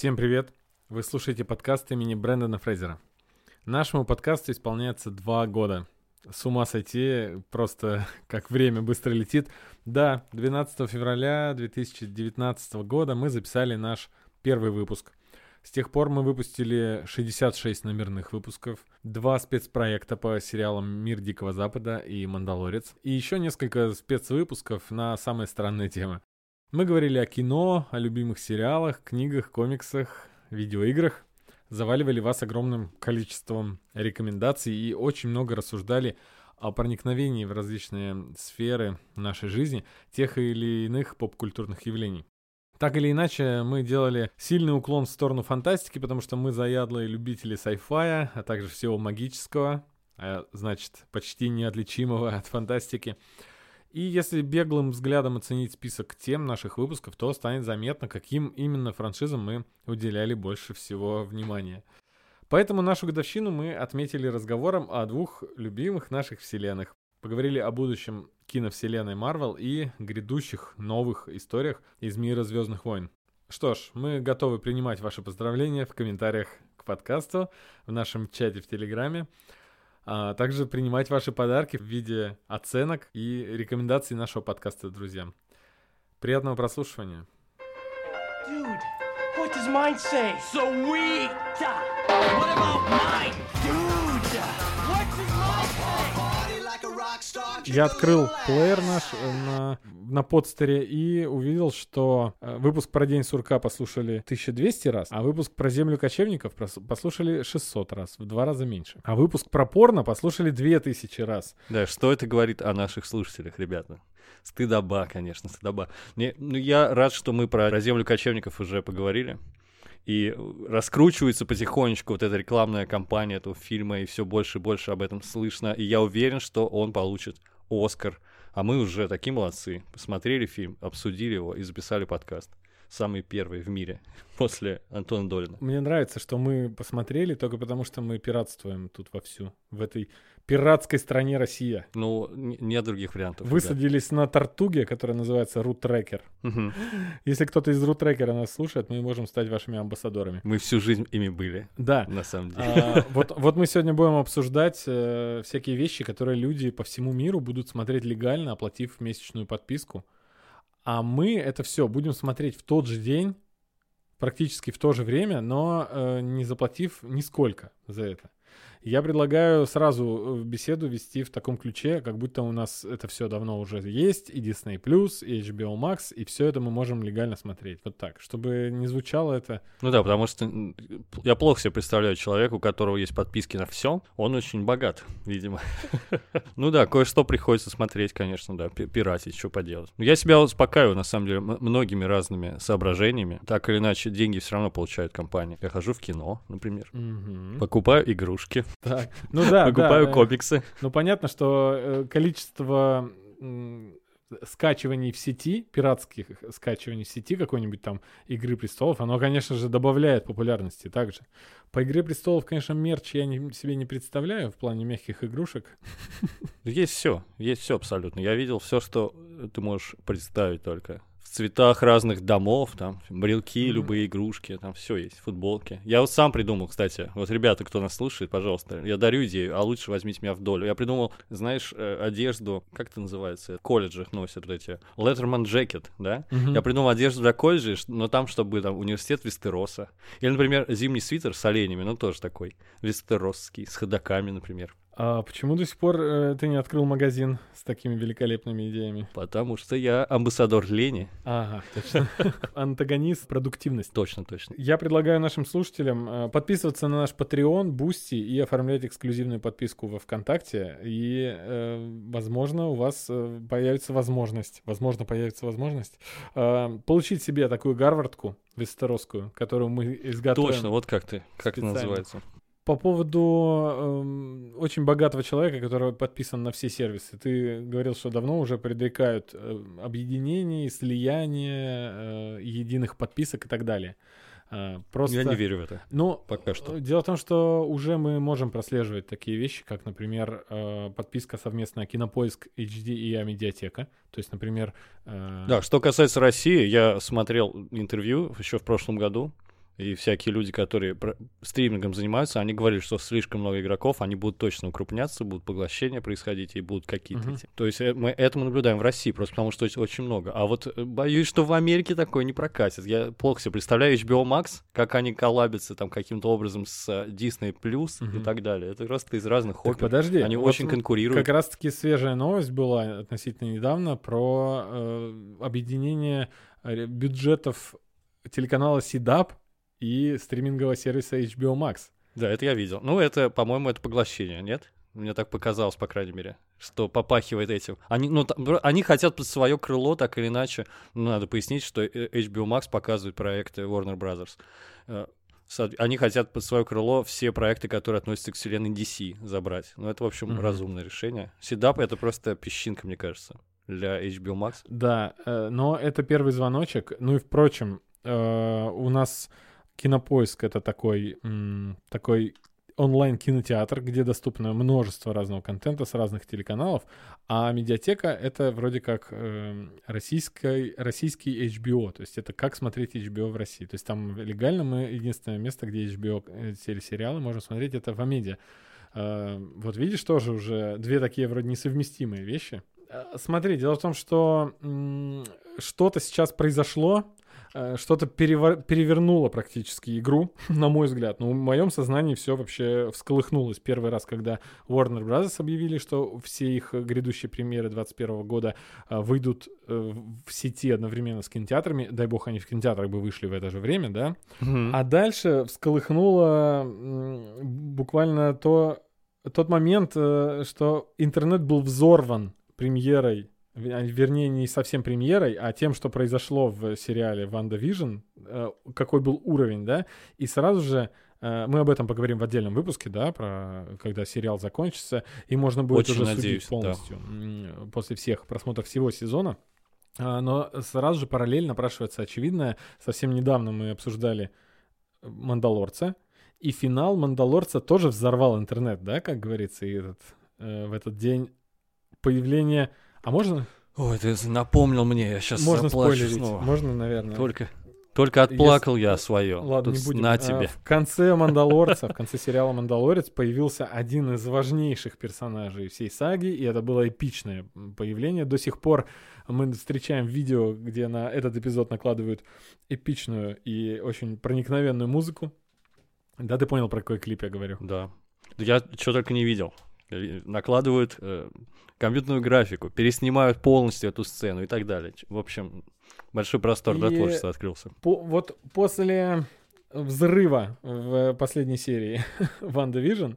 Всем привет! Вы слушаете подкаст имени Брэндона Фрейзера. Нашему подкасту исполняется два года. С ума сойти, просто как время быстро летит. Да, 12 февраля 2019 года мы записали наш первый выпуск. С тех пор мы выпустили 66 номерных выпусков, два спецпроекта по сериалам «Мир Дикого Запада» и «Мандалорец», и еще несколько спецвыпусков на самые странные темы. Мы говорили о кино, о любимых сериалах, книгах, комиксах, видеоиграх, заваливали вас огромным количеством рекомендаций и очень много рассуждали о проникновении в различные сферы нашей жизни тех или иных поп-культурных явлений. Так или иначе, мы делали сильный уклон в сторону фантастики, потому что мы заядлые любители sci-fi, а также всего магического, а значит, почти неотличимого от фантастики. И если беглым взглядом оценить список тем наших выпусков, то станет заметно, каким именно франшизам мы уделяли больше всего внимания. Поэтому нашу годовщину мы отметили разговором о двух любимых наших вселенных. Поговорили о будущем киновселенной Марвел и грядущих новых историях из мира Звездных войн. Что ж, мы готовы принимать ваши поздравления в комментариях к подкасту, в нашем чате в Телеграме а также принимать ваши подарки в виде оценок и рекомендаций нашего подкаста друзьям. Приятного прослушивания. Dude, what does mine say? Sweet! What about mine? Dude! Я открыл плеер наш э, на, на подстере и увидел, что э, выпуск про День сурка послушали 1200 раз, а выпуск про Землю кочевников послушали 600 раз, в два раза меньше. А выпуск про порно послушали 2000 раз. Да, что это говорит о наших слушателях, ребята? Стыдоба, конечно, стыдоба. Не, ну, я рад, что мы про, Землю кочевников уже поговорили и раскручивается потихонечку вот эта рекламная кампания этого фильма, и все больше и больше об этом слышно, и я уверен, что он получит Оскар, а мы уже такие молодцы, посмотрели фильм, обсудили его и записали подкаст самый первый в мире после Антона Долина. Мне нравится, что мы посмотрели только потому, что мы пиратствуем тут вовсю, в этой пиратской стране Россия. Ну, нет других вариантов. Высадились да. на Тартуге, которая называется Рутрекер. Угу. Если кто-то из Рутрекера нас слушает, мы можем стать вашими амбассадорами. Мы всю жизнь ими были. Да. На самом деле. А, вот, вот мы сегодня будем обсуждать э, всякие вещи, которые люди по всему миру будут смотреть легально, оплатив месячную подписку. А мы это все будем смотреть в тот же день, практически в то же время, но э, не заплатив нисколько за это. Я предлагаю сразу э, беседу вести в таком ключе, как будто у нас это все давно уже есть, и Disney+, и HBO Max, и все это мы можем легально смотреть. Вот так, чтобы не звучало это... Ну да, потому что я плохо себе представляю человека, у которого есть подписки на все, он очень богат, видимо. Ну да, кое-что приходится смотреть, конечно, да, пиратить, что поделать. Я себя успокаиваю, на самом деле, многими разными соображениями. Так или иначе, деньги все равно получает компания. Я хожу в кино, например, покупаю игрушки, так, ну да. Покупаю да, комиксы. Ну понятно, что э, количество скачиваний в сети, пиратских скачиваний в сети какой-нибудь там Игры Престолов, оно, конечно же, добавляет популярности также. По Игре Престолов, конечно, мерч я не, себе не представляю в плане мягких игрушек. Есть все, есть все абсолютно. Я видел все, что ты можешь представить только цветах разных домов, там, брелки, mm-hmm. любые игрушки, там все есть, футболки. Я вот сам придумал, кстати, вот ребята, кто нас слушает, пожалуйста, я дарю идею, а лучше возьмите меня в долю. Я придумал, знаешь, э, одежду, как это называется, в колледжах носят вот эти, Letterman Jacket, да? Mm-hmm. Я придумал одежду для колледжей, но там, чтобы там университет Вестероса. Или, например, зимний свитер с оленями, ну тоже такой, вестеросский, с ходоками, например. А почему до сих пор э, ты не открыл магазин с такими великолепными идеями? Потому что я амбассадор лени. Ага, точно. Антагонист продуктивности. Точно, точно. Я предлагаю нашим слушателям э, подписываться на наш Patreon, Boosty и оформлять эксклюзивную подписку во ВКонтакте. И, э, возможно, у вас э, появится возможность, возможно, появится возможность э, получить себе такую гарвардку вестеросскую, которую мы изготовим. Точно, вот как ты, как это называется по поводу э, очень богатого человека, который подписан на все сервисы. Ты говорил, что давно уже предрекают э, объединений, слияния, э, единых подписок и так далее. Э, просто... Я не верю в это. Ну, пока что. Дело в том, что уже мы можем прослеживать такие вещи, как, например, э, подписка совместная Кинопоиск HD и Амедиатека. То есть, например... Э... Да, что касается России, я смотрел интервью еще в прошлом году И всякие люди, которые стримингом занимаются, они говорили, что слишком много игроков, они будут точно укрупняться, будут поглощения происходить и будут какие-то Мгм. эти. То есть э, мы это мы наблюдаем в России, просто потому что очень- много. А вот э, боюсь, что в Америке такое не прокатит. Я плохо себе представляю HBO Max, как они коллабятся там каким-то образом с э, Disney Plus и Мгм. так далее. Это просто из разных Так опер. подожди. Они вот очень конкурируют. Как раз-таки свежая новость была относительно недавно про э, объединение бюджетов телеканала CDAP и стримингового сервиса HBO Max. Да, это я видел. Ну, это, по-моему, это поглощение, нет? Мне так показалось, по крайней мере, что попахивает этим. Они, ну, там, они хотят под свое крыло, так или иначе. Ну, надо пояснить, что э, HBO Max показывает проекты Warner Brothers. Э, Они хотят под свое крыло все проекты, которые относятся к вселенной DC, забрать. Ну, это, в общем, Мгм. разумное решение. Седап — это просто песчинка, мне кажется, для HBO Max. Да, э, но это первый звоночек. Ну и впрочем, у нас Кинопоиск это такой, такой онлайн-кинотеатр, где доступно множество разного контента с разных телеканалов, а медиатека — это вроде как э, российской, российский HBO, то есть это как смотреть HBO в России. То есть там легально мы единственное место, где HBO э, телесериалы можем смотреть, это в Амедиа. Э, Вот видишь, тоже уже две такие вроде несовместимые вещи. Э, Смотри, дело в том, что м, что-то сейчас произошло, что-то перевор- перевернуло практически игру, на мой взгляд. Но в моем сознании все вообще всколыхнулось. Первый раз, когда Warner Bros. объявили, что все их грядущие премьеры 2021 года э, выйдут э, в сети одновременно с кинотеатрами. Дай бог, они в кинотеатрах бы вышли в это же время, да? А дальше всколыхнуло м, буквально то, тот момент, э, что интернет был взорван премьерой, вернее, не совсем премьерой, а тем, что произошло в сериале «Ванда Вижн», э, какой был уровень, да, и сразу же э, мы об этом поговорим в отдельном выпуске, да, про когда сериал закончится, и можно будет Очень уже надеюсь, судить да. полностью м, после всех просмотров всего сезона. А, Но сразу же параллель напрашивается очевидное. Совсем недавно мы обсуждали Мандалорца, и финал Мандалорца тоже взорвал интернет, да, как говорится, и этот, э, в этот день появление... А можно, Ой, ты напомнил мне, я сейчас можно заплачу спойлерить? снова. Можно, наверное. Только, только отплакал я свое. Ладно, Тут не будем. На А, тебе. В конце Мандалорца, в конце сериала Мандалорец появился один из важнейших персонажей всей саги, и это было эпичное появление. До сих пор мы встречаем видео, где на этот эпизод накладывают эпичную и очень проникновенную музыку. Да, ты понял, про какой клип я говорю? Да Я что только не видел. Э, Накладывают э, компьютерную графику, переснимают полностью эту сцену и так далее. В общем, большой простор для И- творчества открылся. По- вот после взрыва в последней серии Ванда Вижн,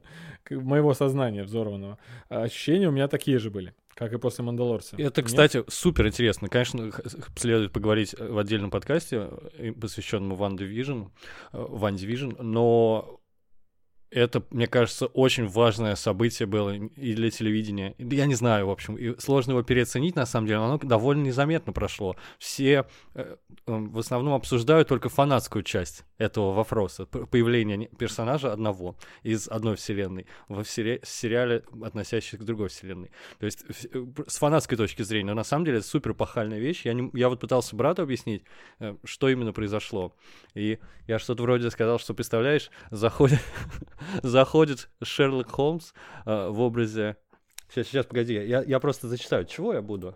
моего сознания взорванного, ощущения у меня такие же были, как и после Мандалорца. Это, Нет? кстати, супер интересно. Конечно, следует поговорить э, в отдельном подкасте, э, посвященном Ван Division, Ван Division, но это, мне кажется, очень важное событие было и для телевидения. Я не знаю, в общем, и сложно его переоценить, на самом деле, но оно довольно незаметно прошло. Все э, э, в основном обсуждают только фанатскую часть этого вопроса, появление персонажа одного из одной вселенной во всере- сериале, относящихся к другой вселенной. То есть э, с фанатской точки зрения, но на самом деле это супер пахальная вещь. Я, не- я вот пытался брату объяснить, э, что именно произошло. И я что-то вроде сказал, что, представляешь, заходит, заходит Шерлок Холмс э, в образе... Сейчас, сейчас, погоди, я, я просто зачитаю. Чего я буду?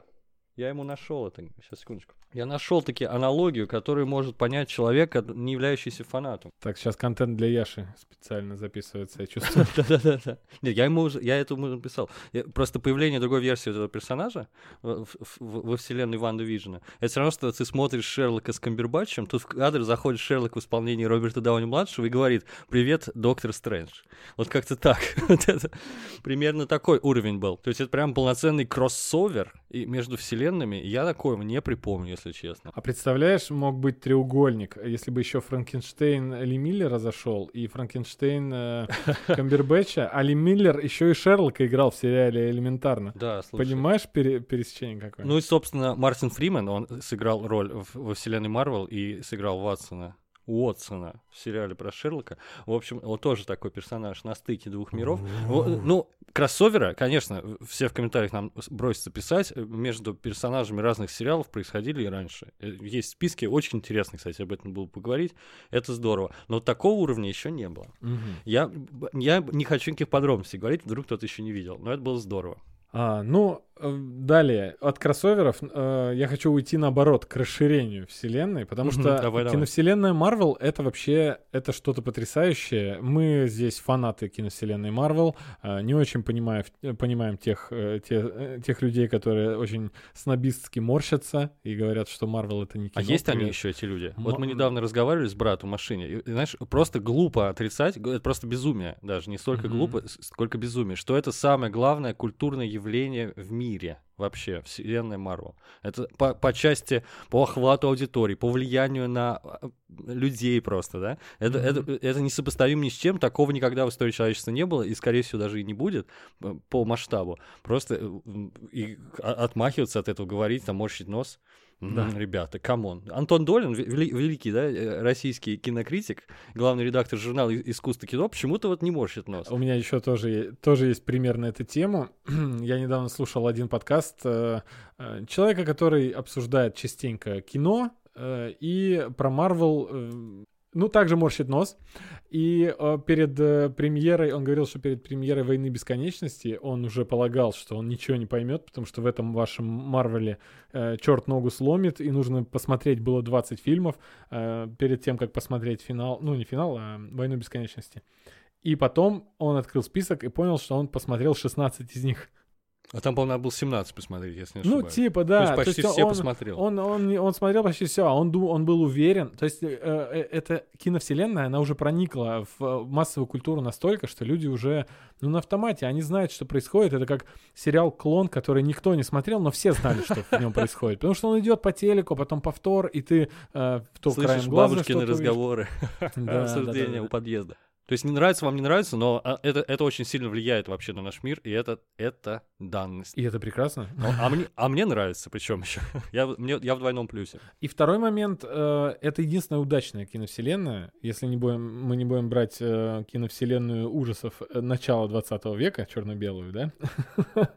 Я ему нашел это. Сейчас, секундочку. Я нашел таки аналогию, которую может понять человек, не являющийся фанатом. Так, сейчас контент для Яши специально записывается, я чувствую. Да-да-да. Нет, я ему уже, я это ему написал. Просто появление другой версии этого персонажа во вселенной Ван Вижена, это все равно, что ты смотришь Шерлока с Камбербатчем, тут в кадр заходит Шерлок в исполнении Роберта Дауни-младшего и говорит «Привет, доктор Стрэндж». Вот как-то так. Вот это примерно такой уровень был. То есть это прям полноценный кроссовер между вселенными. Я такого не припомню, если честно. А представляешь, мог быть треугольник, если бы еще Франкенштейн Ли Миллера зашел, и Франкенштейн э, Камбербэтча, а Ли Миллер еще и Шерлока играл в сериале «Элементарно». Да, слушай. Понимаешь пере- пересечение какое? Ну и, собственно, Мартин Фриман, он сыграл роль в- во вселенной Марвел и сыграл Ватсона. Уотсона в сериале про Шерлока. В общем, вот тоже такой персонаж на стыке двух миров. Ну, кроссовера, конечно, все в комментариях нам бросятся писать, э, между персонажами разных сериалов происходили и раньше. Э, есть списки, очень интересно, кстати, об этом было поговорить. Это здорово. Но такого уровня еще не было. Я, я не хочу никаких подробностей говорить, вдруг кто-то еще не видел, но это было здорово. А, ну, далее, от кроссоверов э, я хочу уйти наоборот к расширению вселенной, потому что давай, киновселенная Марвел это вообще это что-то потрясающее. Мы здесь фанаты киновселенной Марвел, э, не очень понимаю, понимаем тех, э, те, э, тех людей, которые очень снобистски морщатся и говорят, что Марвел это не кино. А есть они еще эти люди? М- вот мы недавно разговаривали с братом в машине, и, знаешь, просто глупо отрицать, это просто безумие даже, не столько mm-hmm. глупо, сколько безумие, что это самое главное культурное явление в мире мире вообще, вселенной Марвел. Это по, по части, по охвату аудитории, по влиянию на а, людей просто, да? Это, mm-hmm. это, это несопоставимо ни с чем, такого никогда в истории человечества не было, и, скорее всего, даже и не будет по масштабу. Просто э, и отмахиваться от этого, говорить, там, морщить нос — да. Ребята, come on. Антон Долин, вели, великий, да, э, российский кинокритик, главный редактор журнала «Искусство кино», почему-то вот не морщит нос. У меня еще тоже, тоже есть пример на эту тему. Я недавно слушал один подкаст э, э, человека, который обсуждает частенько кино, и про Марвел ну, также морщит нос. И э, перед э, премьерой, он говорил, что перед премьерой «Войны бесконечности» он уже полагал, что он ничего не поймет, потому что в этом вашем Марвеле э, черт ногу сломит, и нужно посмотреть было 20 фильмов э, перед тем, как посмотреть финал, ну, не финал, а «Войну бесконечности». И потом он открыл список и понял, что он посмотрел 16 из них. А там, по-моему, надо было 17 посмотреть, если не ну, ошибаюсь. Ну, типа, да. То есть почти то есть все он, посмотрел. Он, он, он, он смотрел почти все, а он, он был уверен. То есть э, э, эта киновселенная, она уже проникла в массовую культуру настолько, что люди уже, ну, на автомате, они знают, что происходит. Это как сериал «Клон», который никто не смотрел, но все знали, что в нем происходит. Потому что он идет по телеку, потом повтор, и ты э, то краем глаза бабушкины разговоры, обсуждения у подъезда. То есть не нравится вам, не нравится, но а, это, это очень сильно влияет вообще на наш мир, и это, это данность. И это прекрасно. Ну, а, мне, а мне нравится, причем еще. я, мне, я в двойном плюсе. И второй момент, э, это единственная удачная киновселенная, если не будем, мы не будем брать э, киновселенную ужасов э, начала 20 века, черно-белую, да?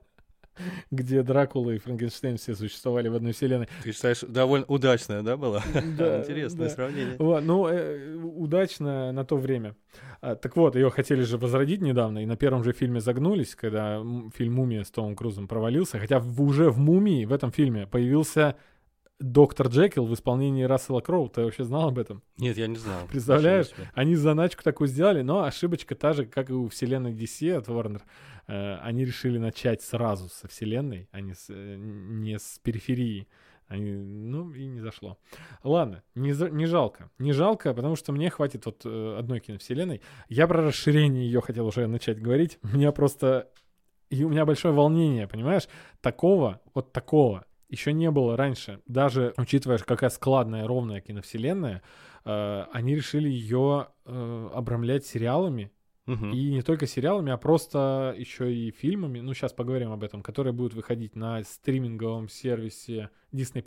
где Дракула и Франкенштейн все существовали в одной вселенной. Ты считаешь, довольно удачная, да, была? Да, Интересное да. сравнение. Вот, ну, э, удачно на то время. А, так вот, ее хотели же возродить недавно, и на первом же фильме загнулись, когда фильм «Мумия» с Томом Крузом провалился, хотя в, уже в «Мумии» в этом фильме появился Доктор Джекил в исполнении Рассела Кроу. Ты вообще знал об этом? Нет, я не знал. Представляешь? Они заначку такую сделали, но ошибочка та же, как и у вселенной DC от Warner. Э, они решили начать сразу со вселенной, а не с, э, не с периферии. Они, ну, и не зашло. Ладно, не, не жалко. Не жалко, потому что мне хватит вот э, одной киновселенной. Я про расширение ее хотел уже начать говорить. У меня просто... И у меня большое волнение, понимаешь? Такого, вот такого еще не было раньше. Даже учитывая, какая складная, ровная киновселенная, э, они решили ее э, обрамлять сериалами. Угу. И не только сериалами, а просто еще и фильмами. Ну, сейчас поговорим об этом, которые будут выходить на стриминговом сервисе Disney+.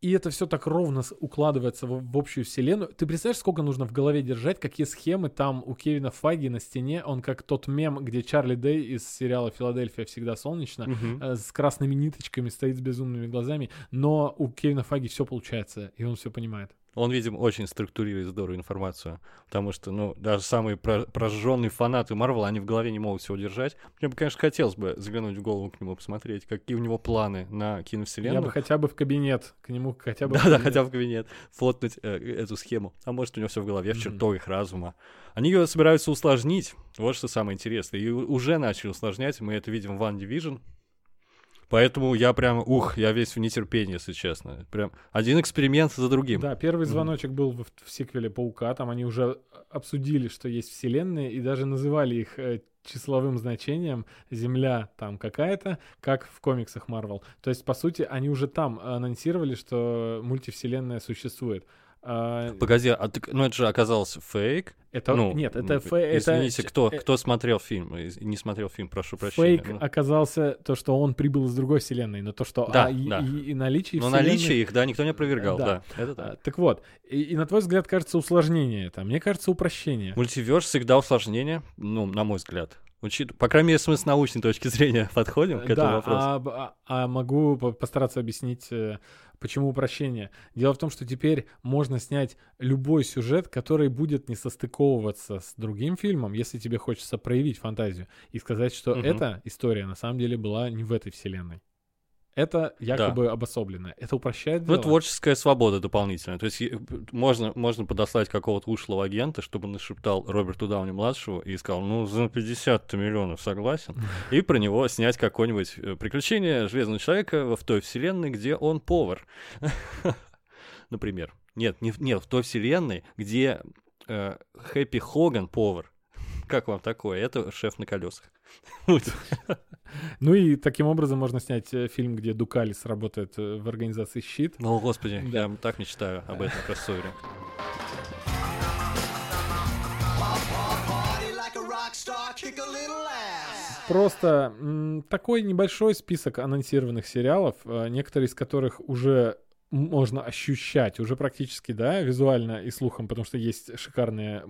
И это все так ровно укладывается в, в общую вселенную. Ты представляешь, сколько нужно в голове держать, какие схемы там у Кевина Файги на стене. Он как тот мем, где Чарли Дэй из сериала «Филадельфия всегда солнечно» uh-huh. э, с красными ниточками стоит с безумными глазами. Но у Кевина Файги все получается, и он все понимает. Он, видимо, очень структурирует здорово информацию, потому что, ну, даже самые про- прожженные фанаты Марвела, они в голове не могут все удержать. Мне бы, конечно, хотелось бы заглянуть в голову к нему, посмотреть, какие у него планы на киновселенную. Я бы хотя бы в кабинет, к нему хотя бы Да-да, хотя бы в кабинет, фотнуть э, эту схему. А может, у него все в голове, в чертогах разума. Они ее собираются усложнить, вот что самое интересное. И уже начали усложнять, мы это видим в One Division, Поэтому я прям, ух, я весь в нетерпении, если честно. Прям один эксперимент за другим. Да, первый звоночек был в, в сиквеле Паука. Там они уже обсудили, что есть вселенные, и даже называли их э, числовым значением Земля там какая-то, как в комиксах Марвел. То есть, по сути, они уже там анонсировали, что мультивселенная существует. А, Погоди, а ты, ну это же оказался фейк. это ну, нет, это фейк. Извините, кто, э, кто смотрел фильм и не смотрел фильм, прошу прощения. Фейк Ну, оказался то, что он прибыл из другой вселенной, но то, что Да, а, да. и- и наличие Но вселенной- наличие их, да, никто не опровергал, Да. да. Это А, так. Так вот, и, и на твой взгляд кажется усложнение это, а мне кажется упрощение. Мультиверс всегда усложнение, ну, на мой взгляд. Учит... По крайней мере, мы с научной точки зрения подходим к этому да, вопросу. а, а- а могу по- постараться объяснить, э, почему упрощение. Дело в том, что теперь можно снять любой сюжет, который будет не состыковываться с другим фильмом, если тебе хочется проявить фантазию и сказать, что Мгм. эта история на самом деле была не в этой вселенной. Это якобы обособленное. Это упрощает Ну, дело. творческая свобода дополнительная. То есть е- можно, можно подослать какого-то ушлого агента, чтобы он нашептал Роберту Дауни-младшего и сказал, ну, за 50 миллионов согласен. И про него снять какое-нибудь э, приключение Железного Человека в той вселенной, где он повар. Например. Нет, не, нет, в той вселенной, где э, Хэппи Хоган повар. Как вам такое? Это шеф на колесах. Ну и таким образом можно снять э, фильм, где Дукалис работает э, в организации «Щит». О, господи, я так мечтаю об этом кроссовере. Просто такой небольшой список анонсированных сериалов, э, некоторые из которых уже можно ощущать, уже практически, да, визуально и слухом, потому что есть шикарные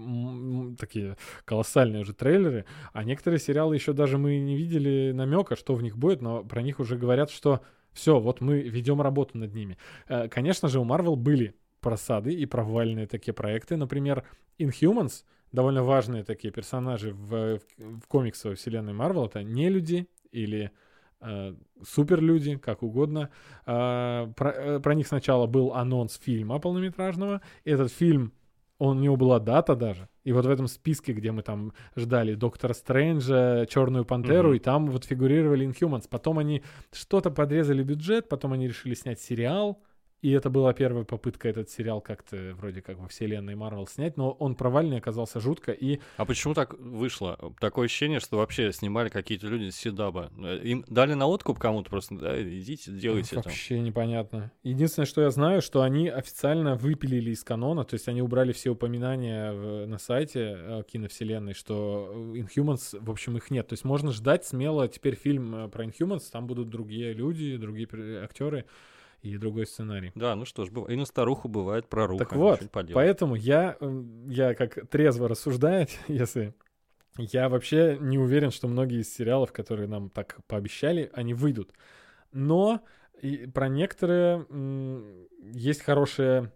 такие колоссальные уже трейлеры, а некоторые сериалы еще даже мы не видели намека, что в них будет, но про них уже говорят, что все, вот мы ведем работу над ними. Э, Конечно же, у Marvel были просады и провальные такие проекты, например, Inhumans, довольно важные такие персонажи в, в, комиксовой вселенной Марвел. Это не люди или суперлюди, как угодно. А, про, э, про них сначала был анонс фильма полнометражного. Этот фильм, он, у него была дата даже. И вот в этом списке, где мы там ждали Доктора Стрэнджа, Черную Пантеру, Мгм. и там вот фигурировали Inhumans. Потом они что-то подрезали бюджет, потом они решили снять сериал. И это была первая попытка этот сериал как-то вроде как во вселенной Марвел снять, но он провальный оказался жутко, и А почему так вышло? Такое ощущение, что вообще снимали какие-то люди с Седаба. Им дали на откуп кому-то просто, да, идите, делайте это. вообще непонятно. Единственное, что я знаю, что они официально выпилили из канона, то есть они убрали все упоминания в- на сайте киновселенной, что Inhumans, в общем, их нет. То есть можно ждать смело теперь фильм э, про Inhumans, там будут другие люди, другие актеры и другой сценарий. Да, ну что ж, и на старуху бывает проруха. Так вот, не поделать. Поэтому я, я как трезво рассуждать, если я вообще не уверен, что многие из сериалов, которые нам так пообещали, они выйдут. Но и про некоторые есть хорошее,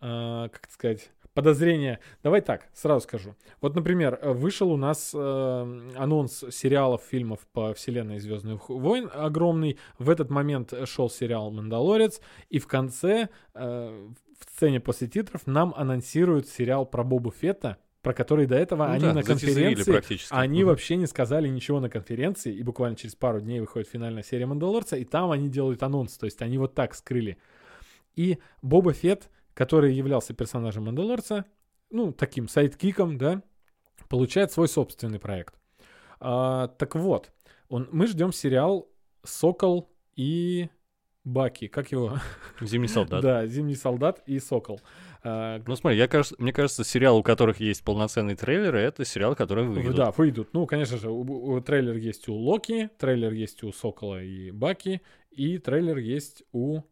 а, как сказать, подозрение. Давай так, сразу скажу. Вот, например, вышел у нас э, анонс сериалов, фильмов по вселенной Звездных войн огромный. В этот момент шел сериал Мандалорец, и в конце э, в сцене после титров нам анонсируют сериал про Бобу Фетта, про который до этого Ну они да, на конференции они Мгм. вообще не сказали ничего на конференции, и буквально через пару дней выходит финальная серия Мандалорца, и там они делают анонс, то есть они вот так скрыли. И Боба Фетт, который являлся персонажем Мандалорца, ну, таким сайдкиком, да, получает свой собственный проект. А, так вот, он, мы ждем сериал «Сокол и Баки», как его? Зимний солдат. Да, «Зимний солдат» и «Сокол». А, Ну смотри, я, кажется, мне кажется, сериал, у которых есть полноценные трейлеры, это сериал, который выйдут. Да, выйдут. Ну, конечно же, у- у- трейлер есть у Локи, трейлер есть у Сокола и Баки, и трейлер есть у...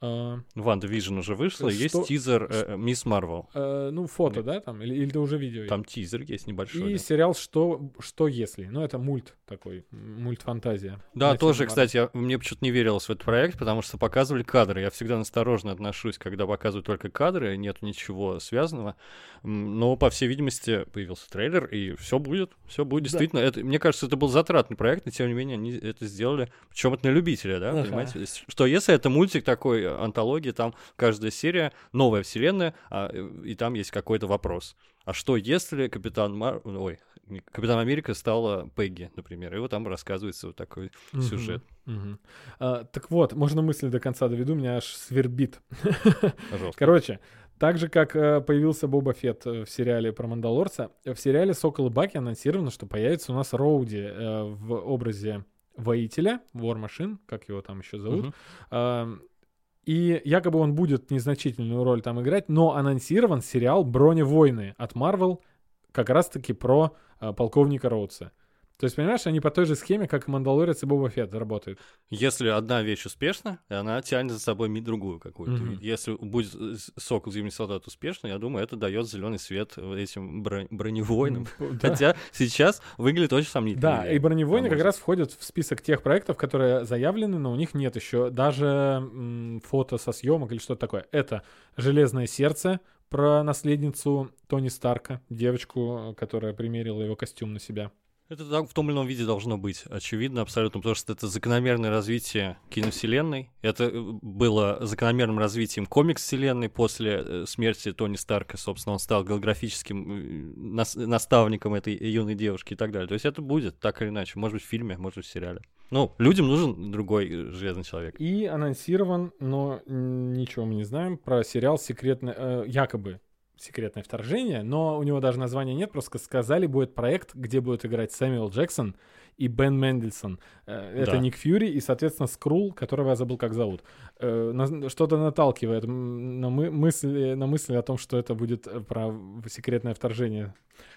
э, Ванда Вижн уже вышла, Что- есть тизер э, э, Мисс Марвел. э, ну, фото, да, там? Или, или это уже видео? есть? Там тизер есть небольшой. И да. сериал «Что, «Что если?». Ну, это мульт такой, мульт-фантазия. Да, на тоже, фильм кстати, я- мне почему-то не верилось в этот проект, потому что показывали кадры. Я всегда настороженно отношусь, когда показывают только кадры, нет ничего связанного. Но, по всей видимости, появился трейлер, и все будет. Все будет. Да. Действительно, это, мне кажется, это был затратный проект, но тем не менее они это сделали. Причем это на любителя, да, Ага. понимаете? Что если это мультик такой, э, антология, там каждая серия новая вселенная, а, э, и там есть какой-то вопрос. А что если Капитан Мар... Ой, Капитан Америка стала Пегги, например, и вот там рассказывается вот такой Мгм, сюжет. мгм. А, так вот, можно мысль до конца доведу, меня аж свербит. Короче, так же, как э, появился Боба Фетт э, в сериале про Мандалорца, в сериале «Сокол и Баки» анонсировано, что появится у нас Роуди э, в образе воителя, War Machine, как его там еще зовут. Мгм. А, И якобы он будет незначительную роль там играть, но анонсирован сериал «Броневойны» от Marvel как раз-таки про э, полковника Роудса. То есть, понимаешь, они по той же схеме, как и Мандалорец и Боба Фетт работают. Если одна вещь успешна, она тянет за собой другую какую-то. Мгм. Если будет с- Сокол Зимний Солдат успешно, я думаю, это дает зеленый свет этим бро- броневойным. Хотя сейчас выглядит очень сомнительно. Да, и «Броневойны» как раз входят в список тех проектов, которые заявлены, но у них нет еще даже фото со съемок или что-то такое. Это «Железное сердце», про наследницу Тони Старка, девочку, которая примерила его костюм на себя. Это в том или ином виде должно быть, очевидно, абсолютно, потому что это закономерное развитие киновселенной. Это э, было закономерным развитием комикс-вселенной после э, смерти Тони Старка. Собственно, он стал голографическим э, нас- наставником этой юной девушки и так далее. То есть это будет, так или иначе. Может быть, в фильме, может быть, в сериале. Ну, людям нужен другой Железный Человек. И анонсирован, но ничего мы не знаем, про сериал «Секретное...» э, якобы «Секретное вторжение», но у него даже названия нет, просто сказали, будет проект, где будет играть Сэмюэл Джексон и Бен Мендельсон. Э, Это Да. Ник Фьюри и, соответственно, Скрул, которого я забыл, как зовут. Э, Что-то наталкивает на, мы- мысли, на мысли о том, что это будет э, про секретное вторжение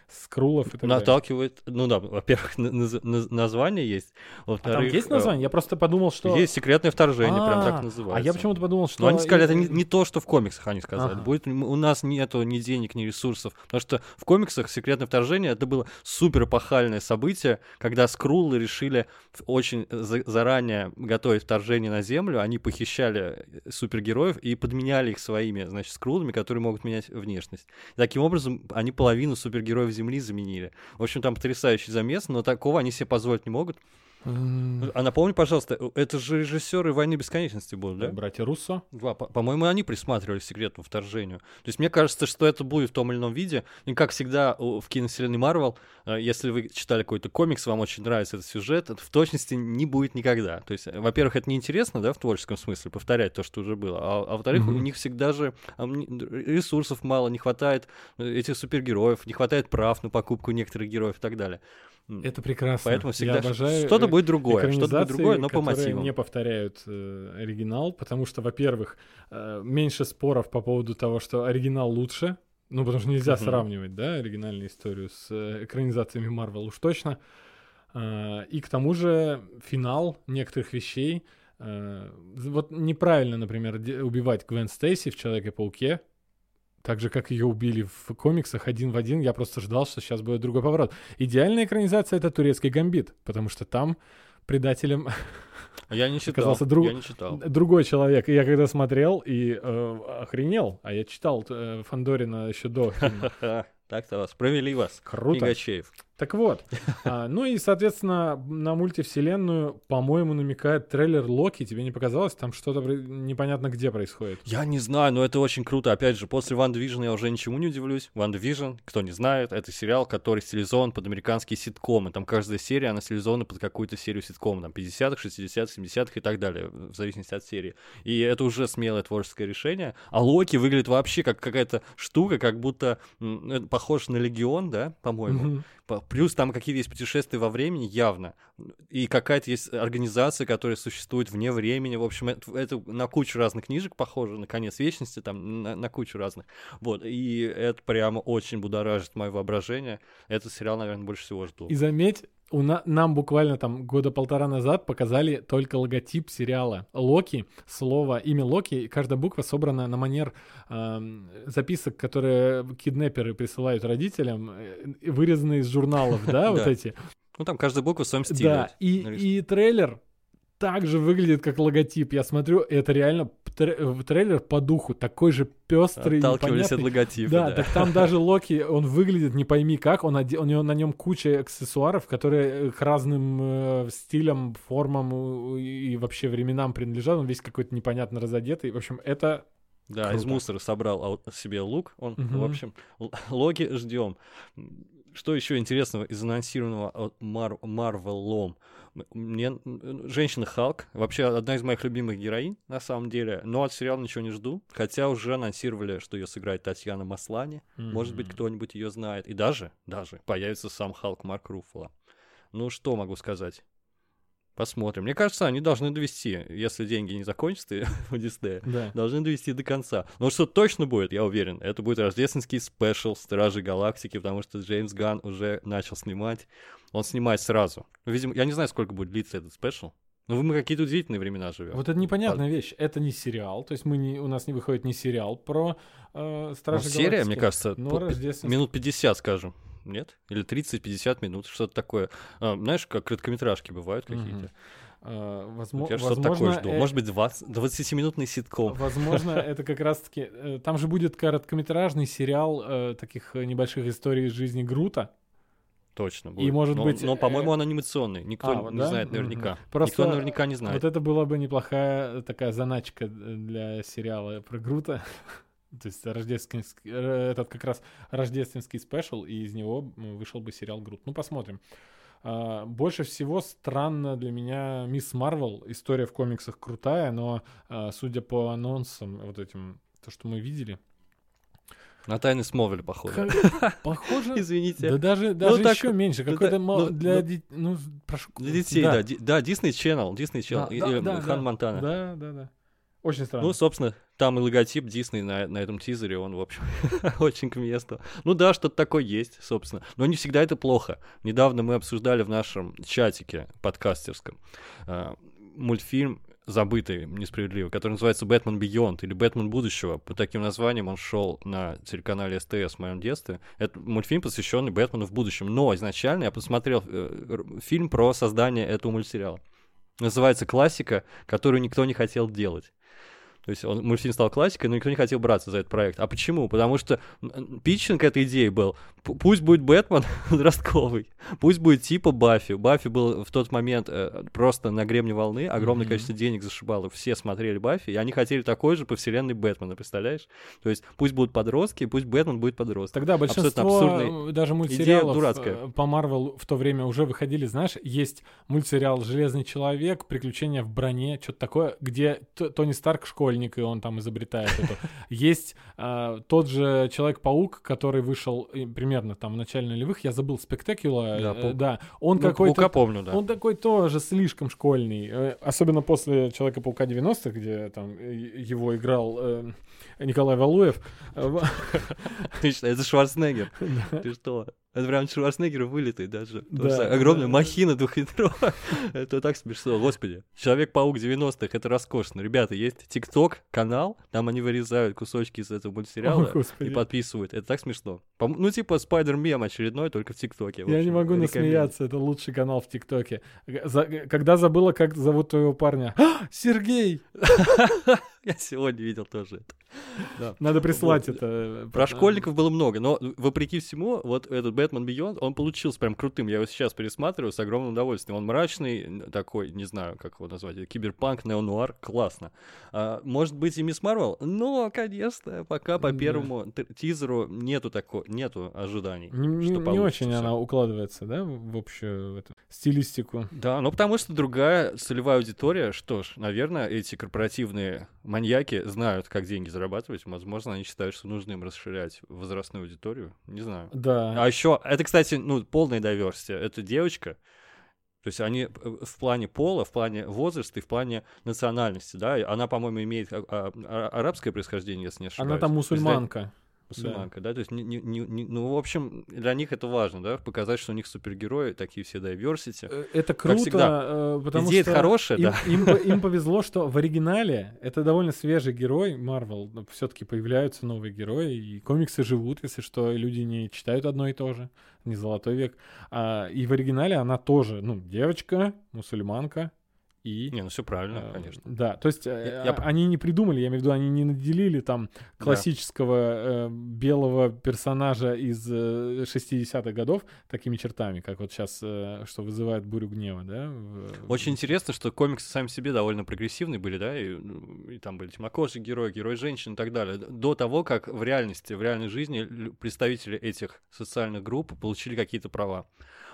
Скрулов и так далее. Наталкивает, ну да, во-первых, на- наз- наз- название есть. А там есть название? Я просто подумал, что... Есть секретное вторжение, прям А, так называется. А я почему-то подумал, что... Но они сказали, это не, не то, что в комиксах они сказали. Ага. Будет, у нас нету ни денег, ни ресурсов. Потому что в комиксах секретное вторжение это было супер эпохальное событие, когда скруллы решили очень за- заранее готовить вторжение на Землю. Они похищали э, супергероев и подменяли их своими, значит, скруллами, которые могут менять внешность. Таким образом, они половину супергероев Земли заменили. В общем, там потрясающий замес, но такого они себе позволить не могут. А напомни, пожалуйста, это же режиссеры «Войны бесконечности» будут, да? Братья Руссо. Два, по- по-моему, они присматривали секретному вторжению. То есть мне кажется, что это будет в том или ином виде. И как всегда в киновселенной Марвел, э, если вы читали какой-то комикс, вам очень нравится этот сюжет, это в точности не будет никогда. То есть, э, во-первых, это неинтересно, да, в творческом смысле, повторять то, что уже было. А, а во-вторых, Мгм. у них всегда же ресурсов мало, не хватает э, этих супергероев, не хватает прав на покупку некоторых героев и так далее. Это прекрасно. Поэтому всегда Я обожаю что-то э, будет другое, что-то будет другое, но по мотивам. не повторяют э, оригинал, потому что, во-первых, э, меньше споров по поводу того, что оригинал лучше, ну, потому что нельзя Мгм. сравнивать, да, оригинальную историю с э, экранизациями Марвел уж точно. А, И к тому же финал некоторых вещей. э, Вот неправильно, например, убивать Гвен Стейси в Человеке-пауке, так же, как ее убили в комиксах один в один, я просто ждал, что сейчас будет другой поворот. Идеальная экранизация — это турецкий гамбит, потому что там предателем Я не читал. оказался друг- Я не читал. другой человек. И я когда смотрел и э, охренел, а я читал э, Фандорина еще до Так-то вас. Провели вас. Круто. Игачеев. Так вот. А, ну и, соответственно, на мультивселенную, по-моему, намекает трейлер Локи. Тебе не показалось? Там что-то непонятно где происходит. Я не знаю, но это очень круто. Опять же, после Ван Division я уже ничему не удивлюсь. Ван Division, кто не знает, это сериал, который стилизован под американские ситкомы. Там каждая серия, она стилизована под какую-то серию ситкома. Там 50-х, 60-х, 70-х и так далее, в зависимости от серии. И это уже смелое творческое решение. А Локи выглядит вообще как какая-то штука, как будто похож на Легион, да, по-моему. Мгм. Плюс там какие-то есть путешествия во времени, явно. И какая-то есть организация, которая существует вне времени. В общем, это, это на кучу разных книжек похоже, на конец вечности, там, на, на кучу разных. Вот, и это прямо очень будоражит мое воображение. Этот сериал, наверное, больше всего жду. И заметь, у на- нам буквально там года полтора назад показали только логотип сериала Локи, слово, имя Локи, и каждая буква собрана на манер эм, записок, которые киднеперы присылают родителям, э, вырезанные из журналов, да, вот эти. Ну, там каждая буква в своем стиле. Да, и, и трейлер также выглядит как логотип. Я смотрю, это реально э, трейлер по духу, такой же пестрый, Отталкивались от логотипа, Да, да. так там даже Локи, он выглядит не пойми как, он оде- у него на нем куча аксессуаров, которые э, к разным э, стилям, формам и вообще временам принадлежат, он весь какой-то непонятно разодетый. В общем, это Да, из Круто. мусора собрал себе лук. Он, Мгм. в общем, Локи ждем. Что еще интересного из анонсированного Мар- Марвелом? М- Мне женщина Халк вообще одна из моих любимых героинь на самом деле, но от сериала ничего не жду. Хотя уже анонсировали, что ее сыграет Татьяна Маслани. Может быть, кто-нибудь ее знает. И даже, даже появится сам Халк Марк Руффало. Ну что могу сказать? Посмотрим. Мне кажется, они должны довести, если деньги не закончатся у Диснея, Да. должны довести до конца. Но что точно будет, я уверен, это будет рождественский special Стражи Галактики, потому что Джеймс Ганн уже начал снимать. Он снимает сразу. Ну, Видимо, я не знаю, сколько будет длиться этот спешл. Но мы какие-то удивительные времена живем. Вот это непонятная вещь. Это не сериал, то есть мы не, у нас не выходит не сериал про э, Стражи серия, Галактики, мне кажется, по- минут 50, скажем. Нет? Или 30-50 минут, что-то такое. А, знаешь, как короткометражки бывают какие-то. Э, Вот возмо- я что-то возможно, такое жду. э, Может быть, 20, 20-минутный ситком. Возможно, это как раз-таки... э, Там же будет короткометражный сериал э, таких небольших историй из жизни Грута. Точно И, будет. может но, быть, Но, э, по-моему, он анимационный. Никто а, не да? знает наверняка. Просто Никто наверняка не знает. Вот это была бы неплохая такая заначка для сериала про Грута. То есть рождественский, э, этот как раз рождественский спешл, и из него вышел бы сериал Грут. Ну, посмотрим. А, Больше всего странно для меня Мисс Марвел. История в комиксах крутая, но а, судя по анонсам, вот этим, то, что мы видели, На тайны Смовеля, походу. как- похоже... Извините. Да даже, даже так, еще меньше. ну, Какой-то да, мал- ну, для ну, ди- ну, прошу- Для детей, да. Ди- Да, Disney Channel, Disney Channel. Да, да, или да, Хан да. Монтана. Да, да, да. Очень странно. Ну, собственно, там и логотип Disney на, на этом тизере, он, в общем, очень к месту. Ну да, что-то такое есть, собственно. Но не всегда это плохо. Недавно мы обсуждали в нашем чатике подкастерском э, мультфильм забытый, несправедливо, который называется «Бэтмен Бeyond» или «Бэтмен будущего». По таким названиям он шел на телеканале СТС в моем детстве. Это мультфильм, посвященный Бэтмену в будущем. Но изначально я посмотрел э, фильм про создание этого мультсериала. Называется «Классика», которую никто не хотел делать. То есть он, мультфильм стал классикой, но никто не хотел браться за этот проект. А почему? Потому что питчинг этой идеи был, пусть будет Бэтмен подростковый, пусть будет типа Баффи. Баффи был в тот момент э, просто на гребне волны, огромное Мгм. количество денег зашибало, все смотрели Баффи, и они хотели такой же по вселенной Бэтмена, представляешь? То есть пусть будут подростки, пусть Бэтмен будет подростком. Тогда большинство даже мультсериалов дурацкая. э, по Марвел в то время уже выходили, знаешь, есть мультсериал «Железный человек», «Приключения в броне», что-то такое, где Тони Старк школьник, и он там изобретает эту. Есть э, тот же Человек-паук, который вышел примерно там в начале нулевых, я забыл, Спектакула, Да, э, да, он Ну, какой-то... Помню, да. Он такой тоже слишком школьный. э, Особенно после Человека-паука 90-х, где там э, его играл э, Николай Валуев. Отлично, это Шварценеггер. Ты что? Это прям Шварценеггер вылитый даже. Да, огромная да. махина двухметровая. Это так смешно. Господи. Человек-паук 90-х, это роскошно. Ребята, есть ТикТок, канал, там они вырезают кусочки из этого мультсериала О, и подписывают. Это так смешно. Ну, типа Спайдер-мем очередной, только в ТикТоке. Я не могу насмеяться, это лучший канал в ТикТоке. За- Когда забыла, как зовут твоего парня? А, Сергей! Я сегодня видел тоже это. Да. Надо прислать Вот. это. э, Про школьников было много, но вопреки всему, вот этот Бэтмен Beyond, он получился прям крутым. Я его сейчас пересматриваю с огромным удовольствием. Он мрачный, такой, не знаю, как его назвать, киберпанк, неонуар, классно. А, может быть и Мисс Марвел, но, конечно, пока по Да. первому т- тизеру нету такого, нету ожиданий. Не, что не очень всё. она укладывается, да, в в общую эту стилистику. Да, ну потому что другая целевая аудитория, что ж, наверное, эти корпоративные маньяки знают, как деньги зарабатывать. Возможно, они считают, что нужно им расширять возрастную аудиторию. Не знаю. Да. А еще, это, кстати, ну, полная диверсия. Это девочка. То есть они э, в плане пола, в плане возраста и в плане национальности, да. Она, по-моему, имеет а- а- а- арабское происхождение, если не ошибаюсь. Она там мусульманка. Мусульманка, да, то есть, не- не- не- ну, в общем, для них это важно, да, показать, что у них супергерои, такие все diversity. Э, Это круто, всегда. э, потому Идея что хорошая, им, да. им им повезло, что в оригинале это довольно свежий герой Марвел. Все-таки появляются новые герои, и комиксы живут, если что, и люди не читают одно и то же, не золотой век. А, и в оригинале она тоже, ну, девочка, мусульманка, и... Не, ну все правильно, э, конечно. Да, то есть э, Я- я а- они не придумали, я имею в виду, они не наделили там Да. классического э, белого персонажа из э, 60-х годов такими чертами, как вот сейчас, что вызывает бурю гнева, да? в- Очень интересно, что комиксы сами себе довольно прогрессивные были, да, и, ну, и там были темнокожие герои, герои женщин и так далее. До того, как в реальности, в реальной жизни представители этих социальных групп получили какие-то права.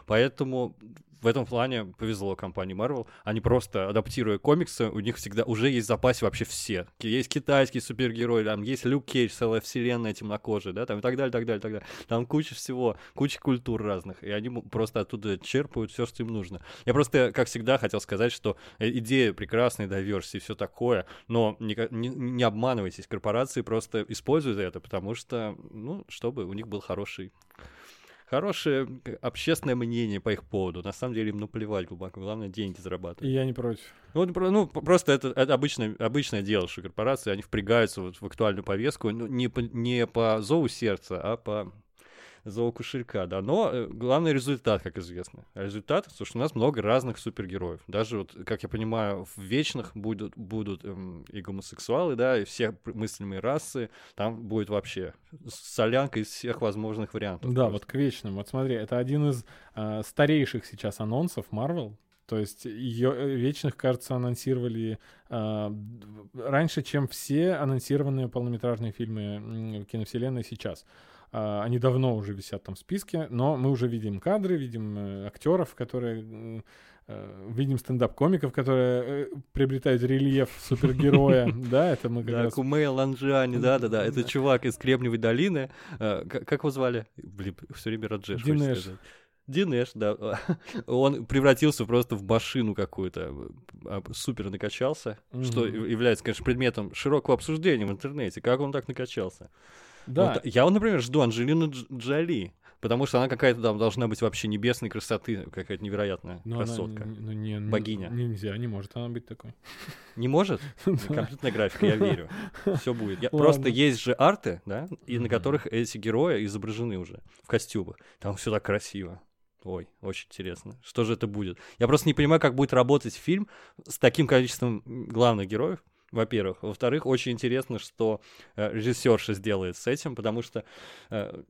Поэтому в этом плане повезло компании Marvel. Они просто, адаптируя комиксы, у них всегда уже есть в запасе вообще все. Есть китайский супергерой, там есть Люк Кейдж, целая вселенная темнокожая, да, там и так далее, так далее, так далее. Там куча всего, куча культур разных, и они просто оттуда черпают все, что им нужно. Я просто, как всегда, хотел сказать, что э, идея прекрасная, diversity и все такое, но не, не, не обманывайтесь, корпорации просто используют это, потому что, ну, чтобы у них был хороший хорошее общественное мнение по их поводу. На самом деле им наплевать глубоко. Главное, деньги И зарабатывать. я не против. Ну, вот ну, просто это, это обычное, обычное дело, что корпорации, они впрягаются вот в актуальную повестку ну, не, по, не по зову сердца, а по зову кошелька, да. Но э, главный результат, как известно. А результат, слушай, у нас много разных супергероев. Даже вот, как я понимаю, в Вечных будут, будут эм, и гомосексуалы, да, и все мыслимые расы. Там будет вообще солянка из всех возможных вариантов. Да, просто. вот к вечным. Вот смотри, это один из а, старейших сейчас анонсов Marvel. То есть ее вечных, кажется, анонсировали д- раньше, чем все анонсированные полнометражные фильмы киновселенной сейчас. А, они давно уже висят там в списке, но мы уже видим кадры, видим э, актеров, которые э, видим стендап-комиков, которые э, приобретают рельеф супергероя. Да, это мы как Да, Кумея Ланжани, да-да-да, это чувак из Кремниевой долины. Как его звали? Блин, все время Раджеш. Динеш. сказать. Динеш, да. Он превратился просто в машину какую-то, супер накачался, что является, конечно, предметом широкого обсуждения в интернете. Как он так накачался? Да, Вот я, например, жду Анджелину Дж- Джоли, потому что она какая-то там должна быть вообще небесной красоты, какая-то невероятная но она красотка. н- ну, не- Богиня. Нельзя, не может она быть такой. Не может? Компьютерная графика, я верю. Все будет. Я-. Просто есть же арты, да, и на которых эти герои изображены уже в костюмах. Там все так красиво. Ой, очень интересно. Что же это будет? Я просто не понимаю, как будет работать фильм с таким количеством главных героев. Во-первых. Во-вторых, очень интересно, что э, режиссерша сделает с этим, потому что... э,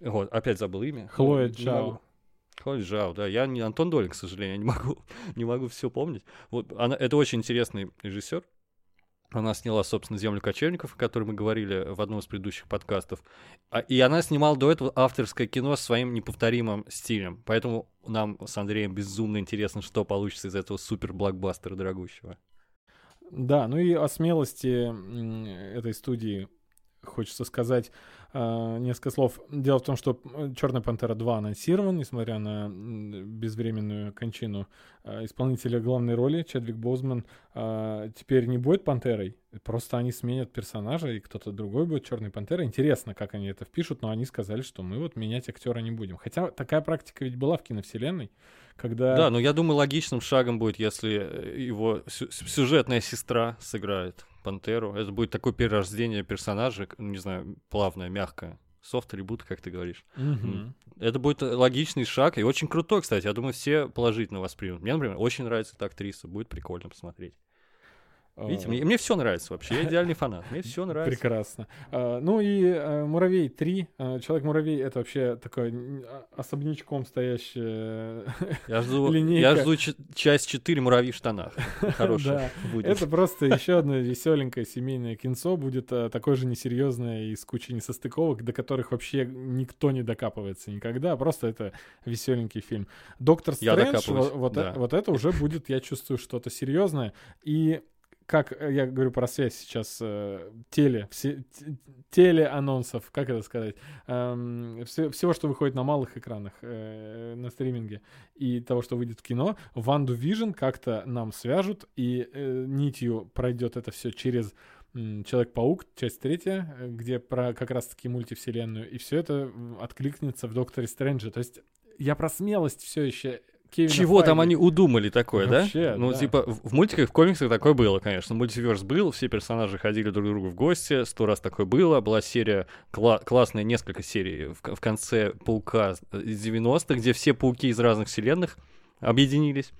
вот, опять забыл имя. Хлоя Ну, могу. Хлоя Джао, да. Я не Антон Долин, к сожалению, не могу, не могу все помнить. Вот она, это очень интересный режиссер. Она сняла, собственно, «Землю кочевников», о которой мы говорили в одном из предыдущих подкастов. А- И она снимала до этого авторское кино с своим неповторимым стилем. Поэтому нам с Андреем безумно интересно, что получится из этого супер-блокбастера дорогущего. Да, ну и о смелости этой студии хочется сказать а, несколько слов. Дело в том, что Черная пантера 2 анонсирован, несмотря на безвременную кончину а, исполнителя главной роли Чедвик Бозман. а, теперь не будет пантерой, просто они сменят персонажа, и кто-то другой будет Черной пантерой. Интересно, как они это впишут, но они сказали, что мы вот менять актера не будем. Хотя такая практика ведь была в киновселенной, когда... Да, но я думаю, логичным шагом будет, если э, его сю- сюжетная сестра сыграет Пантеру. Это будет такое перерождение персонажа, не знаю, плавное, мягкое. Софт ребут, как ты говоришь. Мгм. Это будет э, логичный шаг и очень крутой, кстати. Я думаю, все положительно воспримут. Мне, например, очень нравится эта актриса. Будет прикольно посмотреть. Видите, А, мне, мне все нравится вообще. Я идеальный фанат. Мне все нравится. Прекрасно. А, ну и э, Муравей 3. А, Человек-муравей это вообще такой особнячком стоящий. Я жду, Линейка. я жду часть 4 муравьи в штанах. Хорошая Да, будет. Это просто еще одно веселенькое семейное кинцо. Будет такое же несерьезное и с кучей несостыковок, до которых вообще никто не докапывается никогда. Просто это веселенький фильм. Доктор Стрэндж, да. вот это уже будет, я чувствую, что-то серьезное. И как э, я говорю про связь сейчас э, теле, телеанонсов, как это сказать, эм, все- всего, что выходит на малых экранах, э, на стриминге, и того, что выйдет в кино, Ванду Вижн как-то нам свяжут, и э, нитью пройдет это все через Человек-паук, часть третья, э, где про как раз-таки мультивселенную, и все это откликнется в Докторе Стрэнджа. То есть я про смелость все еще Кевина Чего там Файги. они удумали такое, Вообще, да? Ну, да. типа, в, в мультиках, в комиксах такое было, конечно. Мультиверс был, все персонажи ходили друг к другу в гости, сто раз такое было. Была серия, кла- классная, несколько серий в, в конце Паука из 90-х, где все пауки из разных вселенных объединились.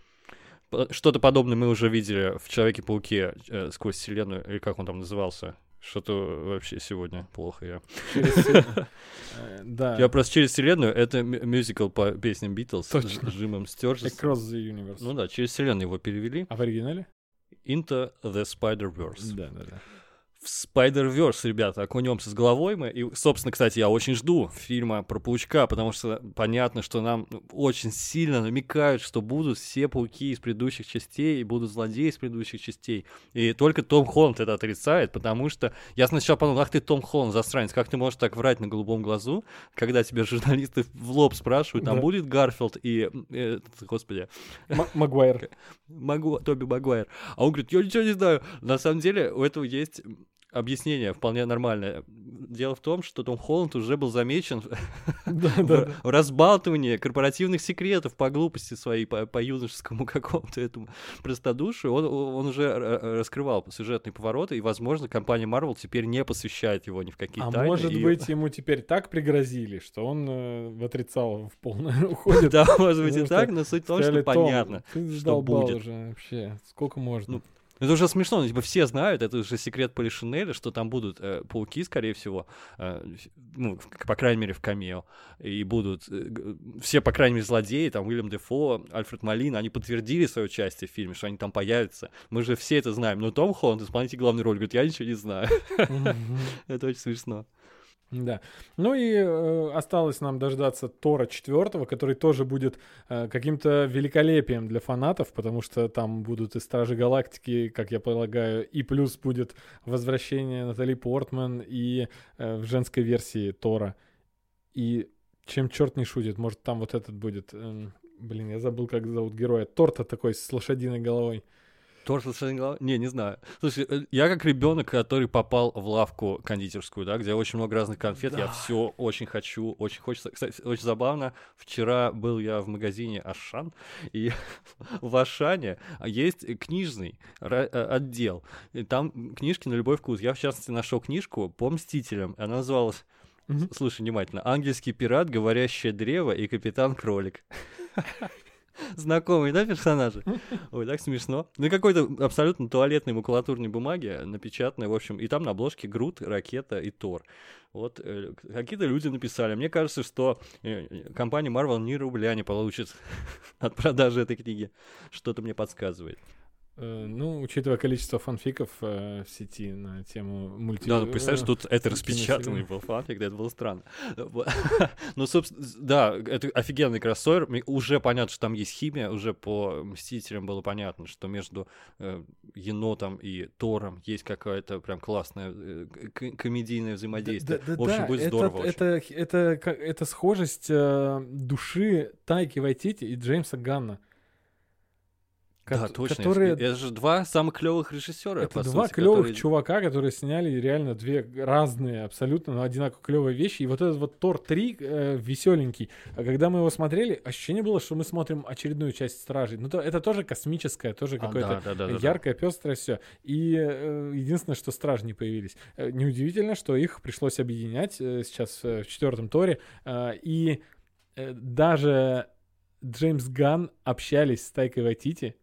Что-то подобное мы уже видели в Человеке-пауке э, сквозь вселенную, или как он там назывался. Что-то вообще сегодня плохо я. Э, Да. Я просто через вселенную, это мюзикл по песням Битлз Точно. с Джимом Стёрджесом. Across the Universe. Ну да, через вселенную его перевели. А в оригинале? Into the Spider-Verse. Да, да, да. В Spider-Verse, ребята, окунемся с головой мы. И, собственно, кстати, я очень жду фильма про Паучка, потому что понятно, что нам очень сильно намекают, что будут все пауки из предыдущих частей, и будут злодеи из предыдущих частей. И только Том Холланд это отрицает, потому что я сначала подумал, ах ты, Том Холланд, засранец, как ты можешь так врать на голубом глазу, когда тебя журналисты в лоб спрашивают, там Да. будет Гарфилд и, э, господи, М- Магуайр. Могу, Тоби Магуайр. А он говорит, я ничего не знаю. На самом деле у этого есть объяснение вполне нормальное. Дело в том, что Том Холланд уже был замечен в, разбалтывании корпоративных секретов по глупости своей, по, юношескому какому-то этому простодушию. Он, уже р- раскрывал сюжетные повороты, и, возможно, компания Marvel теперь не посвящает его ни в какие А тайны. может и- быть, ему теперь так пригрозили, что он э, в отрицал в полное уходит. Да, может быть и так, но суть в том, что «Том, понятно. Что будет. уже вообще. Сколько можно? Ну, Это уже смешно, ну, типа все знают, это уже секрет Полишинеля, что там будут э, пауки, скорее всего, э, ну, в- по крайней мере, в камео, и будут э, все, по крайней мере, злодеи, там, Уильям Дефо, Альфред Малин, они подтвердили свое участие в фильме, что они там появятся, мы же все это знаем, но Том Холланд, исполнитель главной роли, говорит, я ничего не знаю, это очень смешно. Да. Ну и э, осталось нам дождаться Тора четвертого, который тоже будет э, каким-то великолепием для фанатов, потому что там будут и Стражи Галактики, как я полагаю, и плюс будет возвращение Натали Портман и э, в женской версии Тора. И чем черт не шутит, может там вот этот будет. эм, блин, я забыл, как зовут героя. Торта такой с лошадиной головой. Торт лошадиной головой? Не, не знаю. Слушай, э, я как ребенок, который попал в лавку кондитерскую, да, где очень много разных конфет, я Да. все очень хочу, очень хочется. Кстати, очень забавно, вчера был я в магазине Ашан, и в Ашане есть книжный э, отдел. И там книжки на любой вкус. Я, в частности, нашел книжку по Мстителям. Она называлась, слушай внимательно, «Ангельский пират, говорящее древо и капитан кролик». Знакомые, да, персонажи? Ой, так смешно. Ну и какой-то абсолютно туалетной макулатурной бумаги, напечатанной, в общем, и там на обложке Грут, Ракета и Тор. Вот э, какие-то люди написали. Мне кажется, что э, э, компания Marvel ни рубля не получит от продажи этой книги. Что-то мне подсказывает. Э, ну, учитывая количество фанфиков э, в сети на тему мульти... Да, ну представляешь, тут это распечатанный был фанфик, да, это было странно. Ну, собственно, да, это офигенный кроссовер. Уже понятно, что там есть химия, уже по Мстителям было понятно, что между э, енотом и Тором есть какая-то прям классная э, комедийное взаимодействие. Да- да- В общем, да, будет это, здорово. Это, это, ка- это схожесть э, души Тайки Вайтити и Джеймса Ганна. Да, точно. Которые... Это же два самых клевых режиссера. Это два сути, клевых которые- чувака, которые сняли реально две разные, абсолютно, но одинаково клевые вещи. И вот этот вот Тор 3 э, веселенький. А когда мы его смотрели, ощущение было, что мы смотрим очередную часть Стражей. Ну, то, это тоже космическое, тоже А, какое-то да, да, да, да, да. яркое, пестрое все. И э, единственное, что Стражи не появились. Э, неудивительно, что их пришлось объединять э, сейчас э, в четвертом Торе. Э, и э, даже Джеймс Ган общались с Тайкой Вайтити,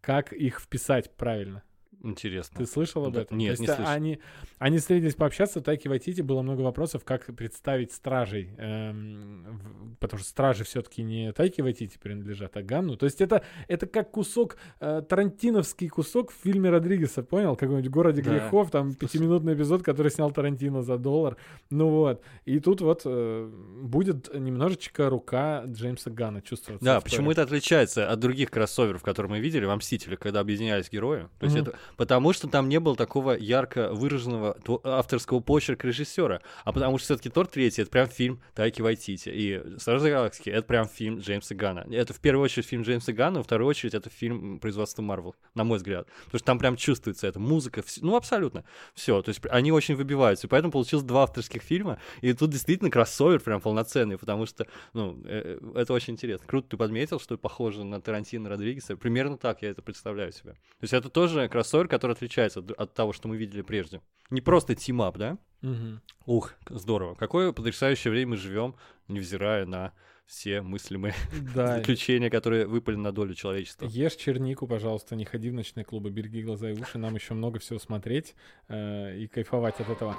как их вписать правильно. Интересно. Ты слышал об Да, этом? нет, То не а, слышал. Они, они встретились пообщаться, у Тайки Вайтити было много вопросов, как представить стражей. эм, в- потому что стражи все-таки не Тайки Вайтити принадлежат, а Ганну. То есть это, это как кусок, э, тарантиновский кусок в фильме Родригеса, понял? Какой-нибудь «Городе Да. грехов», там пятиминутный эпизод, который снял Тарантино за доллар. Ну вот. И тут вот э, будет немножечко рука Джеймса Ганна чувствоваться. Да, в почему это отличается от других кроссоверов, которые мы видели во «Мстителях», когда объединялись герои? То есть Мгм. это потому, что там не было такого ярко выраженного авторского почерка режиссера, а потому что все-таки Тор третий это прям фильм Тайки Вайтити, и Стражи Галактики это прям фильм Джеймса Гана. Это в первую очередь фильм Джеймса Гана, во вторую очередь это фильм производства Марвел, на мой взгляд. Потому что там прям чувствуется это, музыка, вс- ну абсолютно все. То есть они очень выбиваются, и поэтому получилось два авторских фильма, и тут действительно кроссовер прям полноценный, потому что ну, э, э, это очень интересно. Круто ты подметил, что похоже на Тарантино Родригеса. Примерно так я это представляю себе. То есть это тоже кроссовер, который отличается от, того, что мы видели прежде. Не просто team-up, да? Мгм. Ух, здорово. Какое потрясающее время мы живем, невзирая на все мыслимые Да, злоключения, которые выпали на долю человечества. Ешь чернику, пожалуйста, не ходи в ночные клубы, береги глаза и уши, нам еще много всего смотреть э, и кайфовать от этого.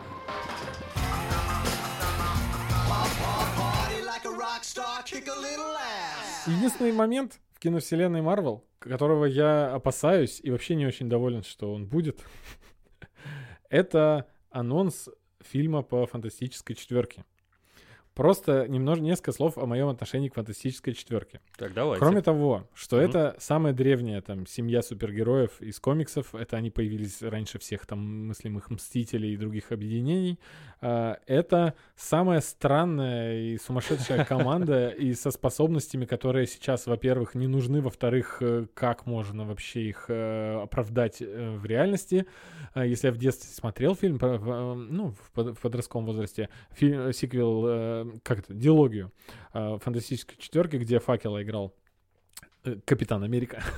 Единственный момент киновселенной Марвел, которого я опасаюсь и вообще не очень доволен, что он будет, Это анонс фильма по фантастической четверке. Просто немножко несколько слов о моем отношении к фантастической четверке. Так, давайте. Кроме того, что Мгм. это самая древняя там семья супергероев из комиксов, это они появились раньше всех там мыслимых мстителей и других объединений. А, Это самая странная и сумасшедшая команда и со способностями, которые сейчас, во-первых, не нужны, во-вторых, э, как можно вообще их э, оправдать э, в реальности. А Если я в детстве смотрел фильм, ну, в под- в подростковом возрасте, фильм, сиквел, как это, дилогию э, фантастической четверки, где факела играл Капитан Америка.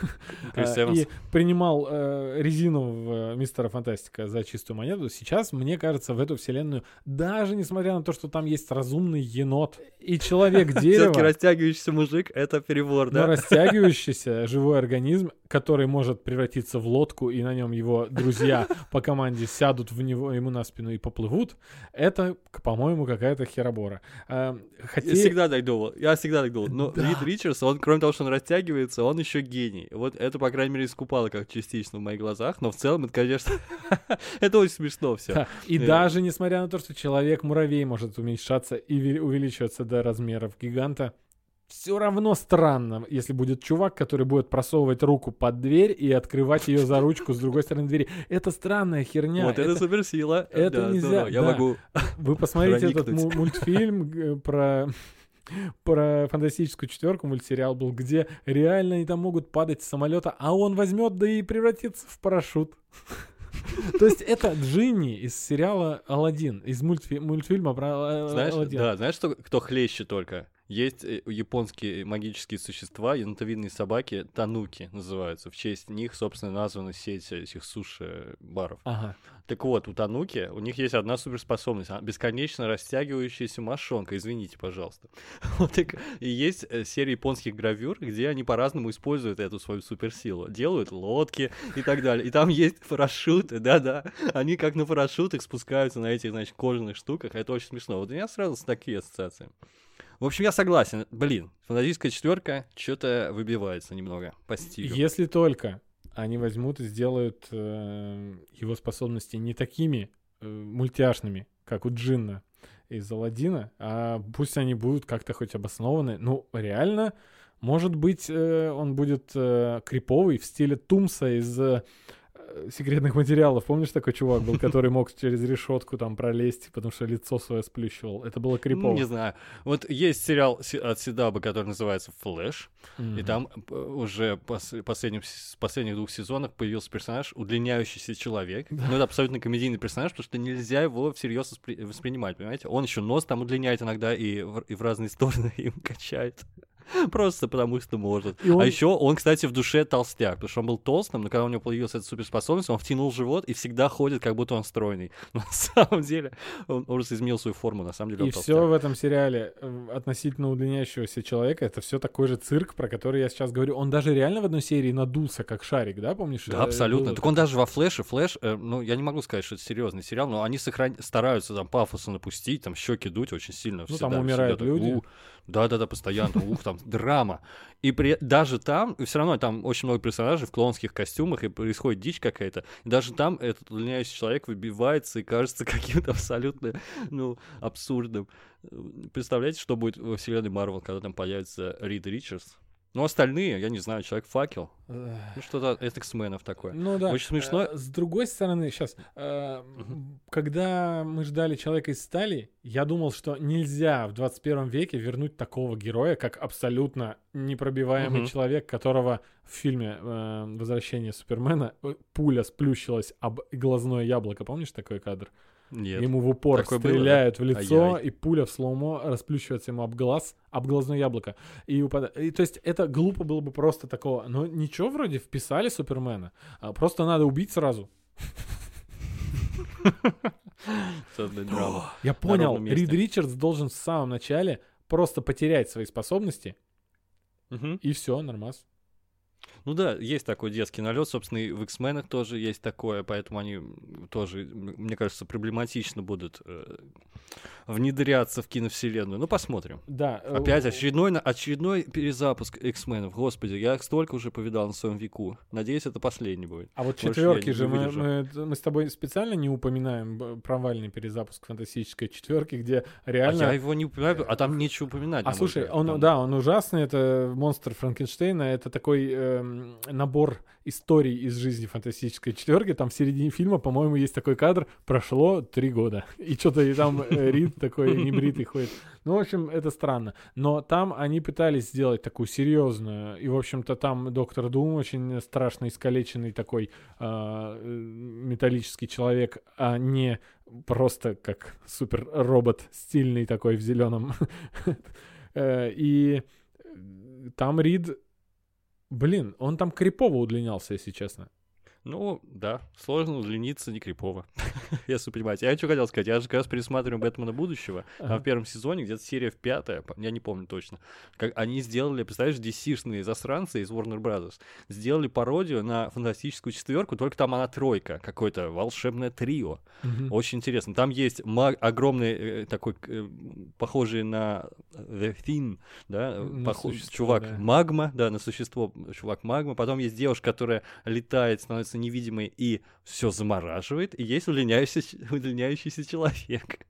А. И принимал э, резинового мистера Фантастика за чистую монету. Сейчас, мне кажется, в эту вселенную, даже несмотря на то, что там есть разумный енот и Все-таки человек-дерево, растягивающийся мужик — это перебор, но да? растягивающийся живой организм, который может превратиться в лодку, и на нем его друзья по команде сядут в него, ему на спину и поплывут, это, по-моему, какая-то херобора. А, Хотя... Я всегда так думал, я всегда так думал. Но Да. Рид Ричардс, он, кроме того, что он растягивается, он еще гений. Вот это, по крайней мере, искупало как частично в моих глазах, но в целом это, конечно, это очень смешно все. Да, И Э. даже несмотря на то, что человек-муравей может уменьшаться и ве- увеличиваться до размеров гиганта, все равно странно, если будет чувак, который будет просовывать руку под дверь и открывать ее за ручку с другой стороны двери. Это странная херня. Вот это суперсила. это Да, нельзя, здорово. Я да. могу... Вы посмотрите этот проникнуть. му- мультфильм э, про про фантастическую четверку мультсериал был, где реально они там могут падать с самолета, а он возьмет да и превратится в парашют. То есть это Джинни из сериала Алладин, из мультфи- мультфильма про э, Знаешь, Аладдин. да, знаешь, что, кто хлеще только? Есть э, японские магические существа, енотовидные собаки, тануки называются. В честь них, собственно, названа сеть этих суши-баров. Ага. Так вот, у Тануки у них есть одна суперспособность. Бесконечно растягивающаяся мошонка. Извините, пожалуйста. Вот и, к- и есть э, серия японских гравюр, где они по-разному используют эту свою суперсилу. Делают лодки и так далее. И там есть парашюты, да-да. Они как на парашютах спускаются на этих, значит, кожаных штуках. Это очень смешно. Вот у меня сразу такие ассоциации. В общем, я согласен. Блин, фантастическая четверка что-то выбивается немного по стилю. Если только они возьмут и сделают э, его способности не такими э, мультяшными, как у Джинна из Алладина, а пусть они будут как-то хоть обоснованы. Ну, реально, может быть, э, он будет э, криповый в стиле Тумса из э, секретных материалов. Помнишь, такой чувак был, который мог через решетку там пролезть, потому что лицо свое сплющивал? Это было крипово. не знаю. Вот есть сериал от Седаба, который называется «Флэш», и Мгм. там э, уже пос- последним с последних двух сезонах появился персонаж удлиняющийся человек. Ну, это абсолютно комедийный персонаж, потому что нельзя его всерьез воспри- воспринимать, понимаете? Он еще нос там удлиняет иногда и в, и в разные стороны им качает. Просто потому что может. Он- А еще он, кстати, в душе толстяк, потому что он был толстым, но когда у него появилась эта суперспособность, он втянул живот и всегда ходит, как будто он стройный. Но на самом деле он, просто изменил свою форму, на самом деле И все в этом сериале э, относительно удлиняющегося человека, это все такой же цирк, про который я сейчас говорю. Он даже реально в одной серии надулся, как шарик, да, помнишь? Да, Э, абсолютно. было Так он даже во Флэше, Флэш, э, ну, я не могу сказать, что это серьезный сериал, но они сохран... стараются там пафоса напустить, там щеки дуть очень сильно. Ну, всегда, там умирают всегда люди. Да-да-да, постоянно, ух, там драма. И при... даже там, все равно там очень много персонажей в клоунских костюмах, и происходит дичь какая-то. Даже там этот удлиняющий человек выбивается и кажется каким-то абсолютно, ну, абсурдным. Представляете, что будет во вселенной Марвел, когда там появится Рид Ричардс? Ну, остальные, я не знаю, Человек-факел. Эх. Ну, что-то от X-менов такое. Ну да. Очень смешно. Э, С другой стороны, сейчас, когда мы ждали человека из стали, я думал, что нельзя в 21 веке вернуть такого героя, как абсолютно непробиваемый человек, которого в фильме э, Возвращение Супермена э, пуля сплющилась об глазное яблоко. Помнишь такой кадр? Нет. Ему в упор Такое было, стреляют в лицо, Ай-яй. и пуля в слоумо расплющивается ему об глаз, об глазное яблоко. И, упада- и то есть это глупо было бы просто такого. Но ничего вроде вписали Супермена. А просто надо убить сразу. Я понял. Рид Ричардс должен в самом начале просто потерять свои способности, и все, нормас. Ну да, есть такой детский налет, собственно, и в X-менах тоже есть такое, поэтому они тоже, мне кажется, проблематично будут э, внедряться в киновселенную. Ну, посмотрим. Да. э, Опять очередной, очередной перезапуск X-менов. Господи, я их столько уже повидал на своем веку. Надеюсь, это последний будет. А вот четверки же мы, мы, мы с тобой специально не упоминаем провальный перезапуск фантастической четверки, где А реально. я его не упоминаю, а там нечего упоминать. А слушай, он, да, он ужасный, это монстр Франкенштейна, это такой набор историй из жизни фантастической четверки. Там в середине фильма, по-моему, есть такой кадр, прошло три года. И что-то и там э, Рид такой небритый ходит. Ну, в общем, это странно. Но там они пытались сделать такую серьезную. И, в общем-то, там доктор Дум очень страшно искалеченный такой а, э, металлический человек, а не просто как супер робот стильный такой в зеленом. Э, И там Рид, блин, он там крипово удлинялся, если честно. Ну, да, сложно удлиниться, не крипово. Если вы понимаете. Я что хотел сказать, я же как раз пересматриваю Бэтмена будущего. Ага. в первом сезоне, где-то серия в пятая, я не помню точно. Как они сделали, представляешь, DC-шные засранцы из Warner Brothers, сделали пародию на фантастическую четверку, только там она тройка, какое-то волшебное трио. Очень интересно. Там есть огромный э, такой, э, похожий на The Thing, да, э, На похо- существо, чувак магма, да, на существо чувак магма. Потом есть девушка, которая летает, становится невидимой и все замораживает. И есть удлиняющийся, удлиняющийся человек.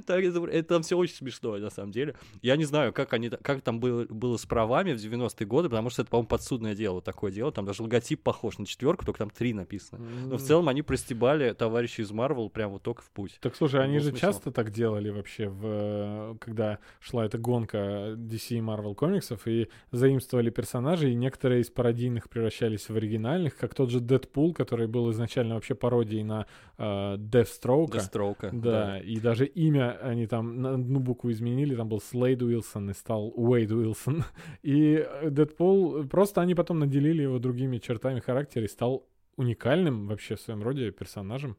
Так, это, это там все очень смешно, на самом деле. Я не знаю, как, они, как там было, было с правами в 90-е годы, потому что это, по-моему, подсудное дело, такое дело. Там даже логотип похож на четверку, только там три написано. Но в целом они простебали товарищей из Марвел прям вот только в путь. Так слушай, они Был же смысл. часто так делали вообще, в, э, когда шла эта гонка DC и Marvel комиксов, и заимствовали персонажей, и некоторые из пародийных превращались в оригинальных, как тот же Дэдпул, который был изначально вообще пародией на э, Deathstroke. Дестроука. Да, и даже имя они там на одну букву изменили, там был Слейд Уилсон и стал Уэйд Уилсон. И э, Дэдпул, просто они потом наделили его другими чертами характера и стал уникальным вообще в своем роде персонажем.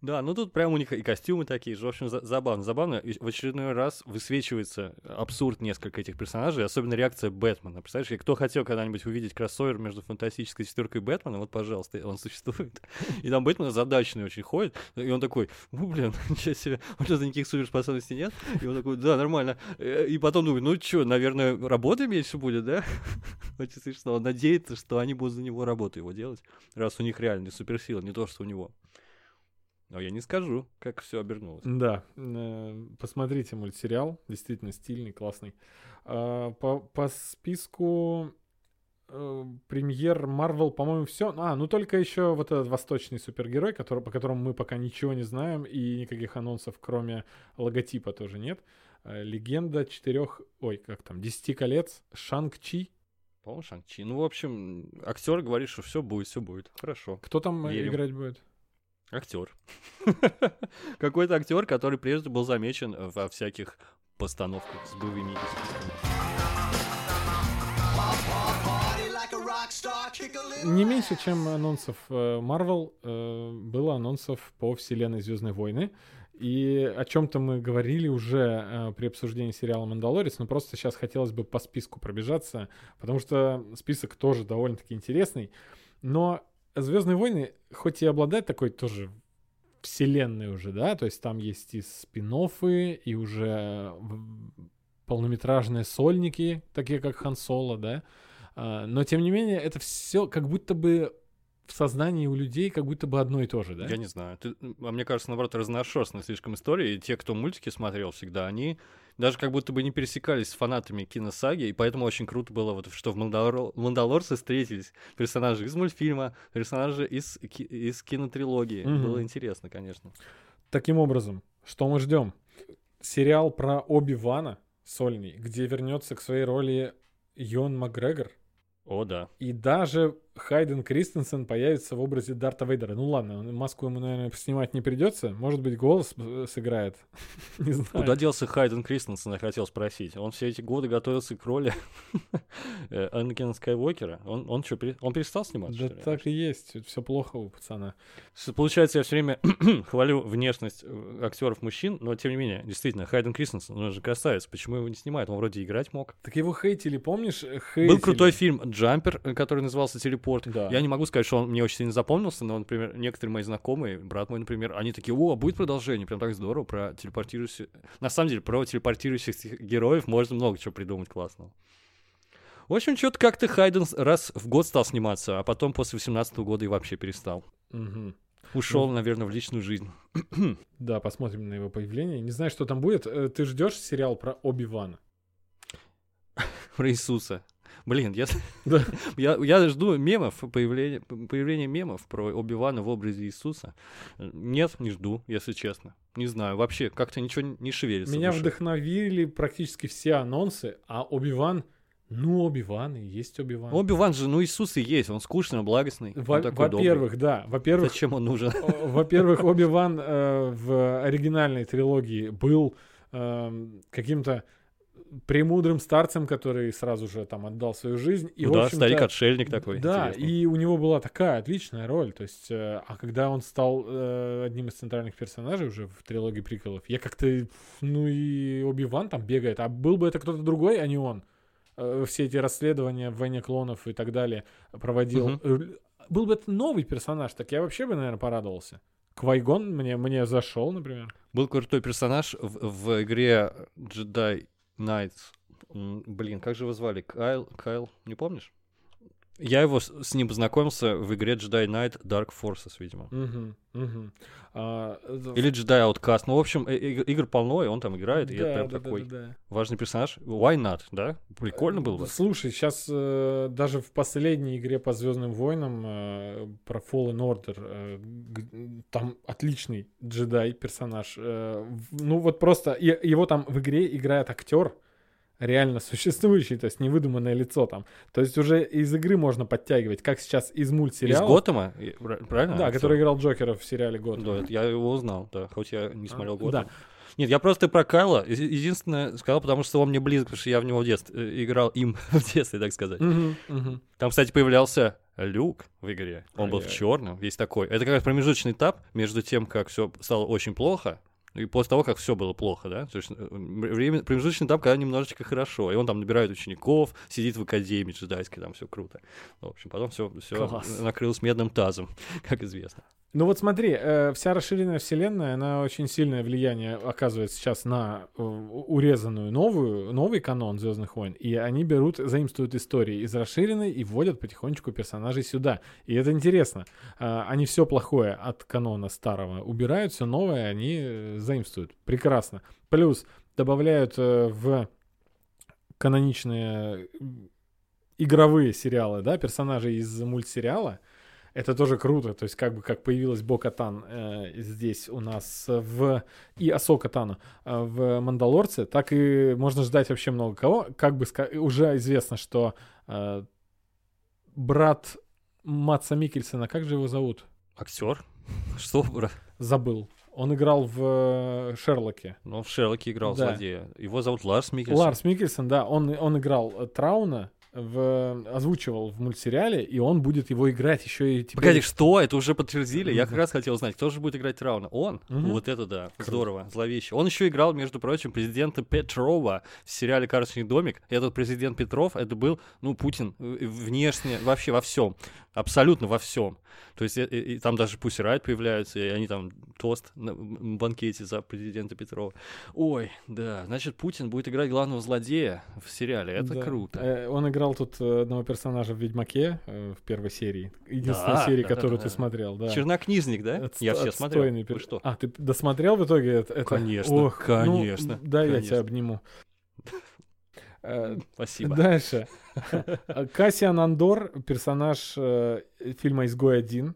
Да, ну тут прям у них и костюмы такие же. В общем, за- забавно. Забавно. И в очередной раз высвечивается абсурд несколько этих персонажей, особенно реакция Бэтмена. Представляешь, кто хотел когда-нибудь увидеть кроссовер между фантастической четверкой Бэтмена, вот, пожалуйста, он существует. И там Бэтмен задачный очень ходит, и он такой, ну, блин, ничего себе, у него никаких суперспособностей нет. И он такой, да, нормально. И потом думает, ну что, наверное, работы меньше будет, да? Очень смешно. Он надеется, что они будут за него работу его делать, раз у них реальные суперсилы, не то, что у него. Но я не скажу, как все обернулось. Да, э, посмотрите мультсериал, действительно стильный, классный. А, По, по списку э, премьер Marvel, по-моему, все. А, ну только еще вот этот восточный супергерой, который, по которому мы пока ничего не знаем, и никаких анонсов, кроме логотипа, тоже нет. Э, Легенда четырех, ой, как там, десяти колец, Шанг-Чи. По-моему, Шанг-Чи. Ну, в общем, актер говорит, что все будет, все будет. Хорошо. Кто там Верим. играть будет? Актер. Какой-то актер, который прежде был замечен во всяких постановках с боевыми Не меньше, чем анонсов э, Marvel, э, было анонсов по вселенной Звездные войны. И о чем-то мы говорили уже э, при обсуждении сериала Мандалорец, но просто сейчас хотелось бы по списку пробежаться, потому что список тоже довольно-таки интересный. Но Звездные войны, хоть и обладает такой тоже вселенной уже, да, то есть там есть и спин и уже в- полнометражные сольники, такие как Хан Соло, да, а, но тем не менее это все как будто бы в сознании у людей как будто бы одно и то же, да? Я не знаю. Ты- а мне кажется, наоборот, разношерстная слишком история. И те, кто мультики смотрел всегда, они даже как будто бы не пересекались с фанатами киносаги, и поэтому очень круто было, вот, что в Мандалор... Мандалорце встретились персонажи из мультфильма, персонажи из, ки- из кинотрилогии. Мгм. Было интересно, конечно. Таким образом, что мы ждем? Сериал про Оби-Вана сольный, где вернется к своей роли Йон Макгрегор. О, да. И даже Хайден Кристенсен появится в образе Дарта Вейдера. Ну ладно, маску ему, наверное, снимать не придется. Может быть, голос э, сыграет. Не знаю. Куда делся Хайден Кристенсен, я хотел спросить. Он все эти годы готовился к роли э, Анакина Скайуокера. Он, он что, он перестал сниматься, Да так и есть. Все плохо у пацана. Получается, я все время хвалю внешность актеров мужчин, но тем не менее, действительно, Хайден Кристенсен, он же красавец. Почему его не снимают? Он вроде играть мог. Так его хейтили, помнишь? Был Хейтили. крутой фильм «Джампер», э, который назывался «Телепорт». Да. Я не могу сказать, что он мне очень сильно запомнился, но, например, некоторые мои знакомые, брат мой, например, они такие, о, а будет продолжение, прям так здорово, про телепортирующихся... На самом деле, про телепортирующихся героев можно много чего придумать классного. В общем, что-то как-то Хайден раз в год стал сниматься, а потом после 18 года и вообще перестал. Мгм. Ушел, наверное, в личную жизнь. Да, посмотрим на его появление. Не знаю, что там будет. Э, Ты ждешь сериал про Оби-Вана? Про Иисуса. Блин, я, Да. я, я жду мемов, появления, появления мемов про Оби-Вана в образе Иисуса. Э, Нет, не жду, если честно. Не знаю, вообще как-то ничего не шевелится. Меня вдохновили практически все анонсы, а Оби-Ван... Ну, Оби-Ван и есть Оби-Ван. Оби-Ван же, ну Иисус и есть, он скучный, благостный. Во-. Во-первых, да. Во-первых, Зачем он нужен? Во-первых, Оби-Ван э, в оригинальной трилогии был эм, каким-то премудрым старцем, который сразу же там отдал свою жизнь. И, Ну да, старик-отшельник такой. Да, интересный. и у него была такая отличная роль. То есть, э, а когда он стал э, одним из центральных персонажей уже в трилогии приколов, я как-то, ну и Оби-Ван там бегает. А был бы это кто-то другой, а не он. Э, все эти расследования в «Войне клонов» и так далее проводил. Э, Был бы это новый персонаж, так я вообще бы, наверное, порадовался. Квайгон мне, мне зашел, например. Был крутой персонаж в, в игре Jedi М, Блин, как же его звали? Кайл? Кайл, не помнишь? Я его с, с ним познакомился в игре Jedi Knight Dark Forces, видимо. Мгм, мгм. А, э, Или Jedi Outcast. Ну, в общем, э- э- игр полно, и он там играет, и это да, прям да, да, такой да, да. важный персонаж. Why not, да? Прикольно было бы. Слушай, сейчас даже в последней игре по Звездным войнам э, про Fallen Order э, там отличный джедай персонаж. Э, ну вот просто и- его там в игре играет актер реально существующий, то есть невыдуманное лицо там. То есть уже из игры можно подтягивать, как сейчас из Из мультсериала. Готэма, и- пра- правильно? Да, который играл Джокера в сериале Год. Да, я его узнал, да, хоть я не смотрел А, Готэм. да. Нет, я просто про Кайла. Е- Единственное, сказал, потому что он мне близок, потому что я в него в детстве, э, играл им в детстве, так сказать. Мгм, мгм. Там, кстати, появлялся Люк в игре. Он был в Ай-яй. черном, весь такой. Это как раз промежуточный этап между тем, как все стало очень плохо, и после того, как все было плохо, да? То есть э, время, промежуточный этап, когда немножечко хорошо. И он там набирает учеников, сидит в академии джедайской, там все круто. В общем, потом все, накрылось медным тазом, как известно. Ну вот смотри, э, вся расширенная вселенная, она очень сильное влияние оказывает сейчас на э, урезанную новую, новый канон Звездных войн, и они берут, заимствуют истории из расширенной и вводят потихонечку персонажей сюда. И это интересно. Э, они все плохое от канона старого убирают, все новое они заимствуют. Прекрасно. Плюс добавляют в каноничные игровые сериалы, да, персонажей из мультсериала. Это тоже круто, то есть как бы как появилась Бо-Катан э, здесь у нас в и Асока Тану э, в Мандалорце, так и можно ждать вообще много кого. Как бы уже известно, что э, брат Матса Микельсона, как же его зовут? Актер? Что, брат? Забыл. Он играл в э, Шерлоке. Ну, в Шерлоке играл Да. злодея. Его зовут Ларс Микельсон. Ларс Микельсон, да, он, он играл Трауна, в, озвучивал в мультсериале, и он будет его играть еще и теперь. Погоди, что? Это уже подтвердили? Я как раз хотел узнать, кто же будет играть Трауна? Он? Мгм. Вот это да, здорово, зловеще. Он еще играл, между прочим, президента Петрова в сериале «Карточный домик». Этот президент Петров, это был, ну, Путин э, внешне, вообще во всем. Абсолютно во всем. То есть э, э, и там даже Пусть Райт появляются, и они там тост на банкете за президента Петрова. Ой, да, значит, Путин будет играть главного злодея в сериале. Это Да. круто. Э, Он играл тут э, одного персонажа в Ведьмаке э, в первой серии. Единственной Да, серии, да, которую да, ты смотрел, да. Чернокнижник, да? Отст- Я все смотрел. отстойный Вы пер- что? А, ты досмотрел в итоге это? Конечно, Ох, ну, конечно, да, я тебя обниму. Э, Спасибо. Дальше. Кассиан Андор, персонаж фильма «Изгой один»,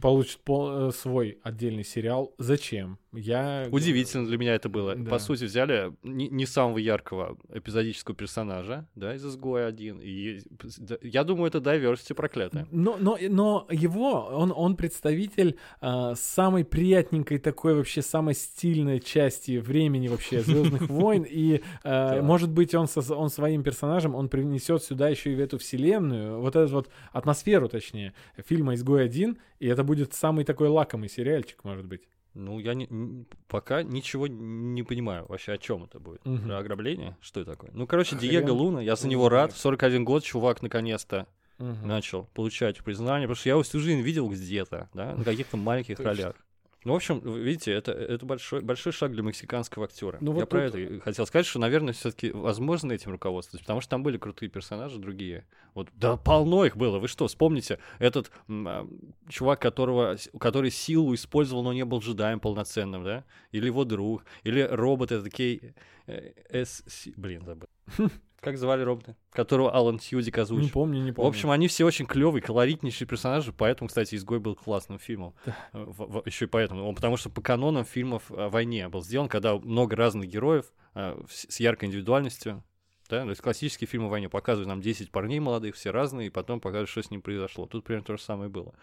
получит пол- свой отдельный сериал. Зачем? Я... Удивительно для меня это было. Да. По сути, взяли не, не самого яркого эпизодического персонажа, да, из «Изгоя один». И да, я думаю, это diversity проклятое. Но, но, но его, он, он представитель а, самой приятненькой такой вообще самой стильной части времени вообще Звездных войн. И, а, может быть, он, со- он своим персонажем, он принесет сюда еще и в эту вселенную, вот эту вот атмосферу, точнее, фильма «Изгой один», и это будет самый такой лакомый сериальчик, может быть. Ну, я не- пока ничего не понимаю вообще, о чем это будет. Мгм. Про ограбление? Что это такое? Ну, короче, Хрен Диего Луна, я за него рад. знает. 41 год, чувак наконец-то Мгм. начал получать признание, потому что я его всю жизнь видел где-то, да, на каких-то маленьких ролях. Ну, в общем, видите, это, это большой, большой шаг для мексиканского актера. Ну, Я вот про тут- это и хотел сказать, что, наверное, все-таки возможно этим руководствоваться, потому что там были крутые персонажи другие. Вот, да, полно их было. Вы что, вспомните, этот м, а, чувак, которого, который силу использовал, но не был джедаем полноценным, да? Или его друг, или робот, это такие... э, С... Блин, забыл. Как звали робота? Которого Алан Тьюдик Не озвучил. помню, не В помню. общем, они все очень клевые, колоритнейшие персонажи, поэтому, кстати, «Изгой» был классным фильмом. еще и поэтому. Он, потому что по канонам фильмов о войне был сделан, когда много разных героев э, с с яркой индивидуальностью. Да? То есть классические фильмы о войне показывают нам 10 парней молодых, все разные, и потом показывают, что с ним произошло. Тут примерно то же самое было.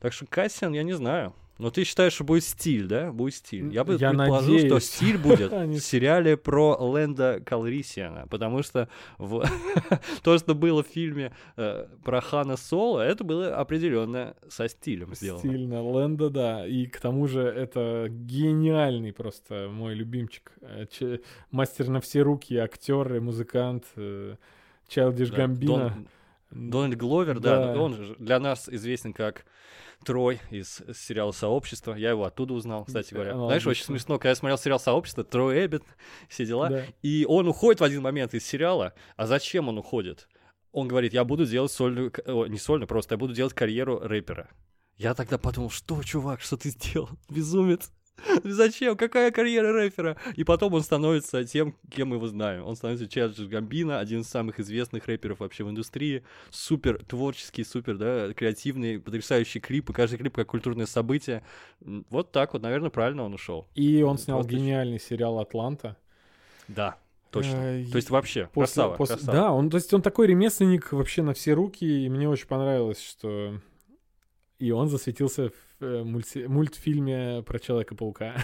Так что Кассиан, я не знаю. Но ты считаешь, что будет стиль, да? Будет стиль. Я бы Я предположил, что надеюсь. стиль будет в сериале про Лэнда Калрисиана, потому что в- то, что было в фильме э, про Хана Соло, это было определенно со стилем сделано. Стильно, Лэнда, да. И к тому же это гениальный просто мой любимчик. Э, че- Мастер на все руки, актер и музыкант. э, Чайлдиш Да, Гамбино. Дон- Дональд Гловер, да, Да. он же для нас известен как Трой из сериала «Сообщество». Я его оттуда узнал, кстати говоря. Ну, Знаешь, очень отлично. смешно, когда я смотрел сериал «Сообщество», Трой Эббит, все дела, Да. и он уходит в один момент из сериала. А зачем он уходит? Он говорит, я буду делать сольную... о, не сольную, просто я буду делать карьеру рэпера. Я тогда подумал, что, чувак, что ты сделал? Безумец. Зачем? Какая карьера рэпера? И потом он становится тем, кем мы его знаем. Он становится Чарльз Гамбино, один из самых известных рэперов вообще в индустрии. Супер творческий, супер, да, креативный, потрясающий клип. И каждый клип как культурное событие. Вот так вот, наверное, правильно он ушел. И он снял Просто гениальный сериал «Атланта». Да, точно. Э, То есть вообще, После- красава, после- красава. Да, он, то есть он такой ремесленник вообще на все руки, и мне очень понравилось, что и он засветился в э, мульти- мультфильме про Человека-паука.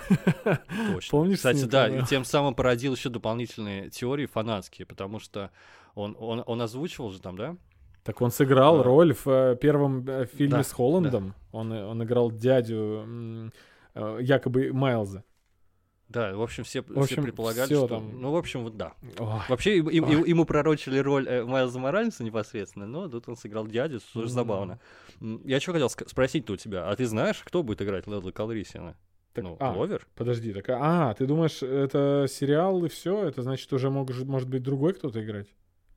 Точно. Помнишь, Кстати, да, и тем самым породил еще дополнительные теории фанатские, потому что он, он, он озвучивал же там, да? Так он сыграл А. роль в э, первом э, фильме Да, с Холландом. Он, э, он играл дядю якобы Майлза. Да, в общем, все, В общем, все предполагали, всё что... там. Ну, в общем, вот да. Ой, Вообще, им- им- ему пророчили роль э, Майлза Моральса непосредственно, но тут он сыграл дядю, что тоже Мгм. забавно. Я что хотел спросить-то у тебя, а ты знаешь, кто будет играть Лэдла Калрисиана? так- ну, а, Гловер? подожди, так, а, ты думаешь, это сериал и все? Это значит, уже мог, может быть другой кто-то играть?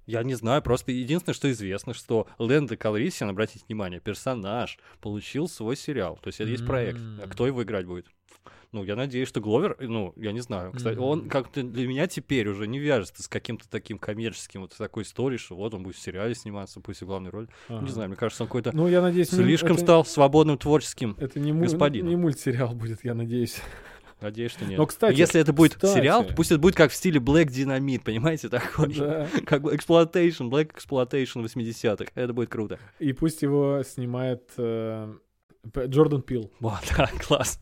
Я не знаю, просто единственное, что известно, что Лэнда Калрисиан, обратите внимание, персонаж, получил свой сериал. То есть это есть проект. А кто его играть будет? Ну, я надеюсь, что Гловер, ну, я не знаю. Кстати, он Мгм. как-то для меня теперь уже не вяжется с каким-то таким коммерческим вот такой историей, что вот он будет в сериале сниматься, пусть и главную роль. Ага. Не знаю, мне кажется, он какой-то Ну, я надеюсь, слишком это- стал свободным творческим. Это не, господином. не мультсериал будет, я надеюсь. Надеюсь, что нет. Но, кстати, Если это будет кстати. сериал, то пусть это будет как в стиле Black Dynamite, понимаете, такой. Да. Как бы Exploitation, Black Exploitation 80-х. Это будет круто. И пусть его снимает э, Джордан Пил. Вот, да, класс.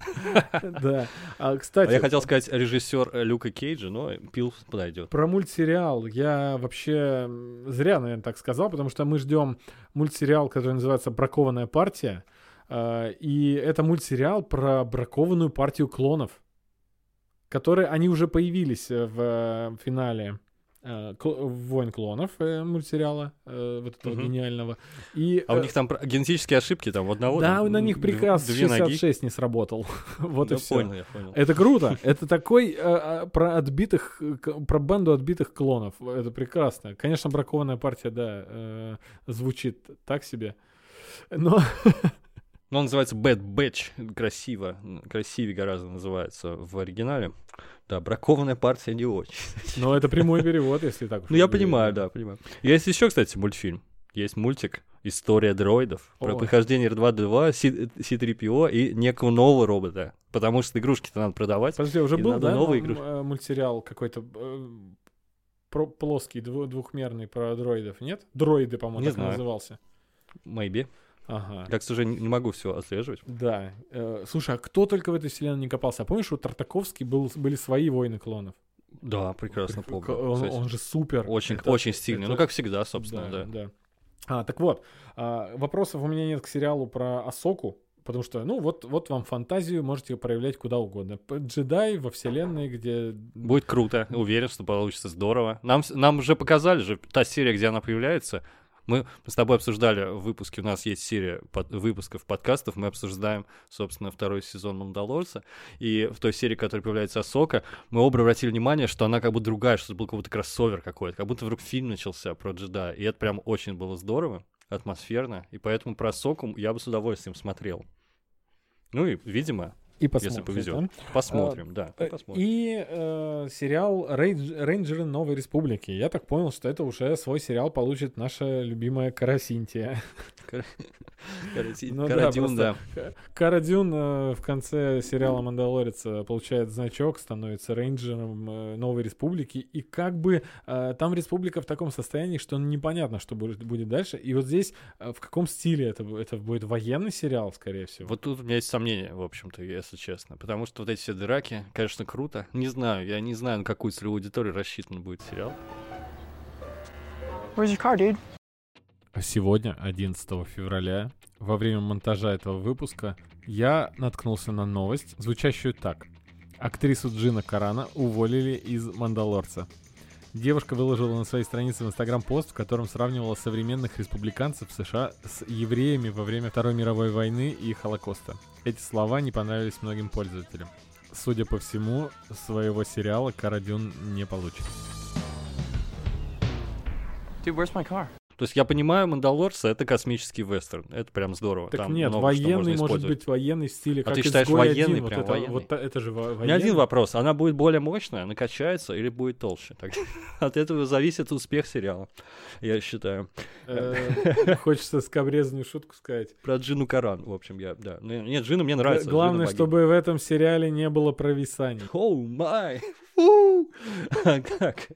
Да. А, А кстати, я хотел сказать режиссер э, Люка Кейджа, но Пил подойдет. про мультсериал я вообще зря, наверное, так сказал, потому что мы ждем мультсериал, который называется «Бракованная партия». Э, И это мультсериал про бракованную партию клонов, которые, они уже появились э, в э, финале э, «Войн клонов» э, мультсериала, э, вот этого Мгм. гениального. И, А у них там генетические ошибки там у одного. да, там на них приказ две ноги. 66 не сработал. вот и Я все. понял, я понял. Это круто. Это такой про отбитых, про банду отбитых клонов. Это прекрасно. Конечно, бракованная партия, да, звучит так себе. Но Ну, он называется Bad Batch. Красиво. Красивее гораздо называется в оригинале. Да, бракованная партия не очень. Но это прямой перевод, если так Ну, я понимаю, да, понимаю. Есть еще, кстати, мультфильм. Есть мультик История дроидов. Про Ой. похождение R2-D2, C- C-3PO и некого нового робота. Потому что игрушки-то надо продавать. Подожди, уже был, да, новые игрушки. э, мультсериал какой-то э, про- плоский, дву- двухмерный про дроидов, нет? Дроиды, по-моему, так назывался. Maybe. Ага. Я, к сожалению, не могу все отслеживать. Да. Э, слушай, а кто только в этой вселенной не копался? А помнишь, у Тартаковский был, были свои войны клонов? Да, прекрасно помню. Он, он же супер. Очень, Это- очень стильный. это- Ну, как всегда, собственно, да. да. А, так вот, а, вопросов у меня нет к сериалу про Асоку, потому что, ну, вот, вот вам фантазию можете проявлять куда угодно. Джедай во вселенной, где... Будет круто. Уверен, что получится здорово. Нам, нам уже показали же та серия, где она появляется. Мы с тобой обсуждали в выпуске, у нас есть серия под- выпусков подкастов, мы обсуждаем, собственно, второй сезон Мандалорца, и в той серии, в которой появляется Асока, мы оба обратили внимание, что она как бы другая, что это был какой-то кроссовер какой-то, как будто вдруг фильм начался про джедая, и это прям очень было здорово, атмосферно, и поэтому про Асоку я бы с удовольствием смотрел. Ну и, видимо, И если повезет. Посмотрим, да, Э, посмотрим. И э, сериал «Рейдж- «Рейнджеры Новой Республики». Я так понял, что это уже свой сериал получит наша любимая Карасинтия. Каради- Ну да, Карадюн, да. э, в конце сериала «Мандалорец» э, получает значок, становится рейнджером Новой Республики, и как бы там республика в таком состоянии, что непонятно, что будет, дальше. И вот здесь в каком стиле это, бу- это будет военный сериал, скорее всего? Вот тут у меня есть сомнения, в общем-то, если честно. Потому что вот эти все драки, конечно, круто. Не знаю, я не знаю, на какую целевую аудиторию рассчитан будет сериал. Where's your car, dude? А Сегодня, 11 февраля, во время монтажа этого выпуска, я наткнулся на новость, звучащую так. Актрису Джина Карана уволили из «Мандалорца». Девушка выложила на своей странице в Инстаграм пост, в котором сравнивала современных республиканцев США с евреями во время Второй мировой войны и Холокоста. Эти слова не понравились многим пользователям. Судя по всему, своего сериала Кара Дюн не получит. Dude, where's my car? То есть я понимаю, Мандалорца — это космический вестерн. Это прям здорово. Так Там нет, много военный может быть военный в стиле А как ты считаешь, «Изгой военный один», прям вот это, военный? Вот это же во- У меня военный. один вопрос. Она будет более мощная, накачается или будет толще? Так, от этого зависит успех сериала, я считаю. Э, Хочется скобрезную шутку сказать. Про Джину Каран, в общем, я, да. Ну, Нет, Джину мне нравится. Главное, чтобы в этом сериале не было провисаний. Оу май! Фу! А как?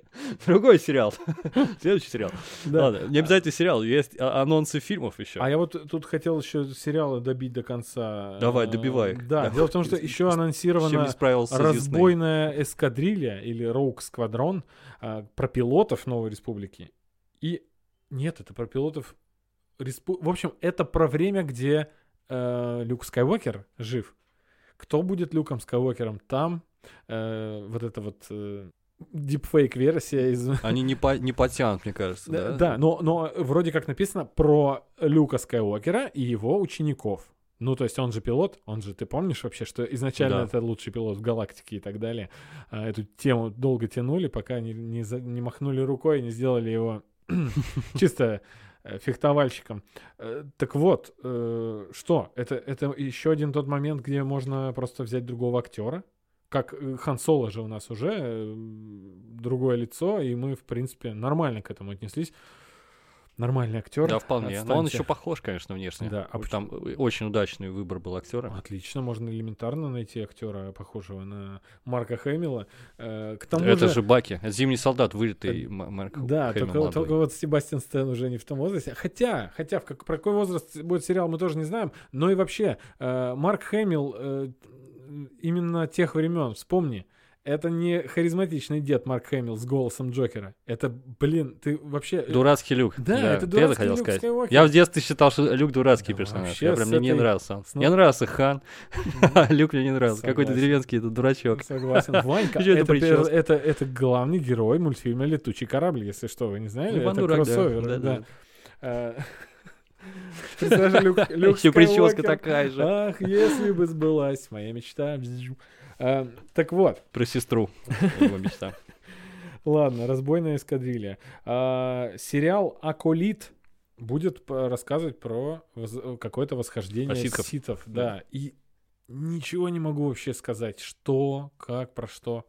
Другой сериал. Следующий сериал. Да. Ладно, не обязательно сериал, есть а- анонсы фильмов еще. А я вот тут хотел еще сериалы добить до конца. Давай, Э, добивай их. Да, Да. дело в том, что еще анонсирована разбойная эскадрилья или Роук Сквадрон а, про пилотов Новой Республики. И нет, это про пилотов респу- В общем, это про время, где э, Люк Скайуокер жив. Кто будет Люком Скайуокером там? Э, вот это вот э, дипфейк-версия из... Они не, по- не потянут, мне кажется, Да, да? но, но вроде как написано про Люка Скайуокера и его учеников. Ну, то есть он же пилот, он же, ты помнишь вообще, что изначально Да. это лучший пилот в галактике и так далее. А, эту тему долго тянули, пока не, не, за- не махнули рукой и не сделали его чисто э, фехтовальщиком. Э, Так вот, что? Это, это еще один тот момент, где можно просто взять другого актера. Как э, Хан Соло же у нас уже э, другое лицо, и мы, в принципе, нормально к этому отнеслись. Нормальный актер. Да, вполне. Но он Отстаньте. еще похож, конечно, внешне. Да, а там э, очень удачный выбор был актера. Отлично, можно элементарно найти актера, похожего на Марка Хэмилла. К тому Это же, же Баки. Зимний солдат, вылитый Марк Да, Хэмилл только, только вот Себастьян Стэн уже не в том возрасте. Хотя, хотя в как, про какой возраст будет сериал, мы тоже не знаем. Но и вообще, Марк Хэмилл именно тех времен, вспомни, это не харизматичный дед Марк Хэмилл с голосом Джокера. Это, блин, ты вообще... э, Дурацкий Люк. Да, это ты дурацкий хотел Люк сказать. Скайуокер. Я в детстве считал, что Люк дурацкий Да персонаж. Я прям мне не этой- нравился. он. с Мне ну- нравился Хан, а Люк мне не нравился. Какой-то деревенский этот дурачок. Согласен. Ванька, это это, это, это главный герой мультфильма «Летучий корабль», если что, вы не знали? Иван это Дурак, да. кроссовер, Да, да. да. Э, Люк, прическа такая же. Ах, если бы сбылась моя мечта. Э, Так вот, Про сестру. Его мечта. ладно, разбойная эскадрилья. А, Сериал «Аколит» будет рассказывать про воз- какое-то восхождение Про ситхов. ситов. Да. Да, и ничего не могу вообще сказать, что, как, про что.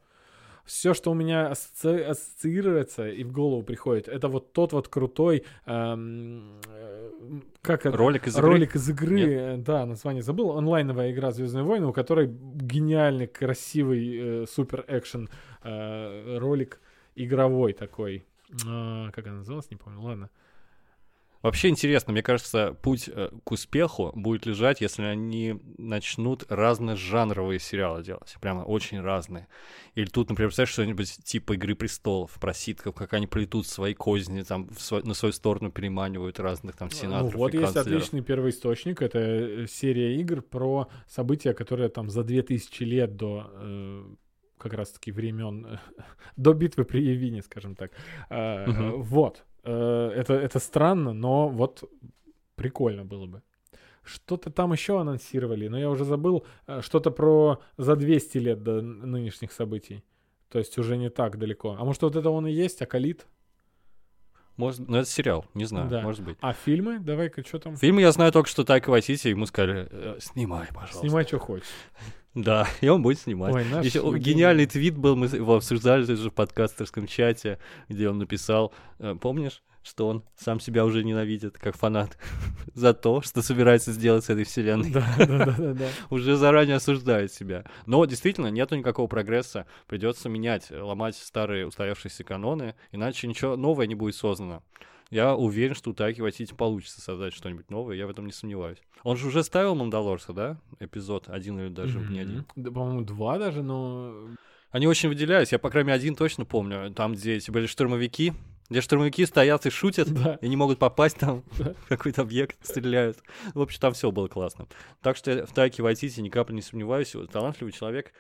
Все, что у меня асоци- ассоциируется и в голову приходит, это вот тот вот крутой, эм, э, как это? Ролик из игры? Ролик из игры, э, да, название забыл. Онлайновая игра Звездные войны, у которой гениальный, красивый, э, супер экшен э, ролик игровой такой. А, как она называлась, не помню. Ладно. Вообще интересно, мне кажется, путь э, к успеху будет лежать, если они начнут разножанровые сериалы делать. Прямо очень разные. Или тут, например, представляешь, что-нибудь типа «Игры престолов», про ситков, как они плетут свои козни, там, сво- на свою сторону переманивают разных там Ну, сенаторов вот и есть канцлеров. отличный первоисточник. Это э, серия игр про события, которые там за 2000 лет до э, как раз-таки времен, э, до битвы при Явине, скажем так. Мгм. Вот. Э, Это, это странно, но вот прикольно было бы. Что-то там еще анонсировали, но я уже забыл. э, Что-то про за 200 лет до нынешних событий. То есть уже не так далеко. А может вот это он и есть, Акалит? Может, ну это сериал, не знаю, Да. может быть. А фильмы? Давай-ка, что там? Фильмы я знаю только, что Тайка Вайтити, ему сказали, «Э, снимай, пожалуйста. Снимай, что хочешь. Да, и он будет снимать. Ой, наш Ещё любимый. гениальный твит был, мы его обсуждали тоже в подкастерском чате, где он написал, э, помнишь, что он сам себя уже ненавидит, как фанат, за то, что собирается сделать с этой вселенной. Да, да, да, да. Уже заранее осуждает себя. Но действительно, нету никакого прогресса. Придется менять, ломать старые устоявшиеся каноны, иначе ничего новое не будет создано. Я уверен, что у Таки Вайтити получится создать что-нибудь новое, я в этом не сомневаюсь. Он же уже ставил Мандалорца, да? Эпизод один или даже не один. Да, по-моему, два даже, но... Они очень выделяются. Я, по крайней мере, один точно помню. Там, где эти были штурмовики, где штурмовики стоят и шутят, Да. и не могут попасть там Да. какой-то объект, стреляют. В общем, там все было классно. Так что я в Тайке Вайтити ни капли не сомневаюсь. Талантливый человек.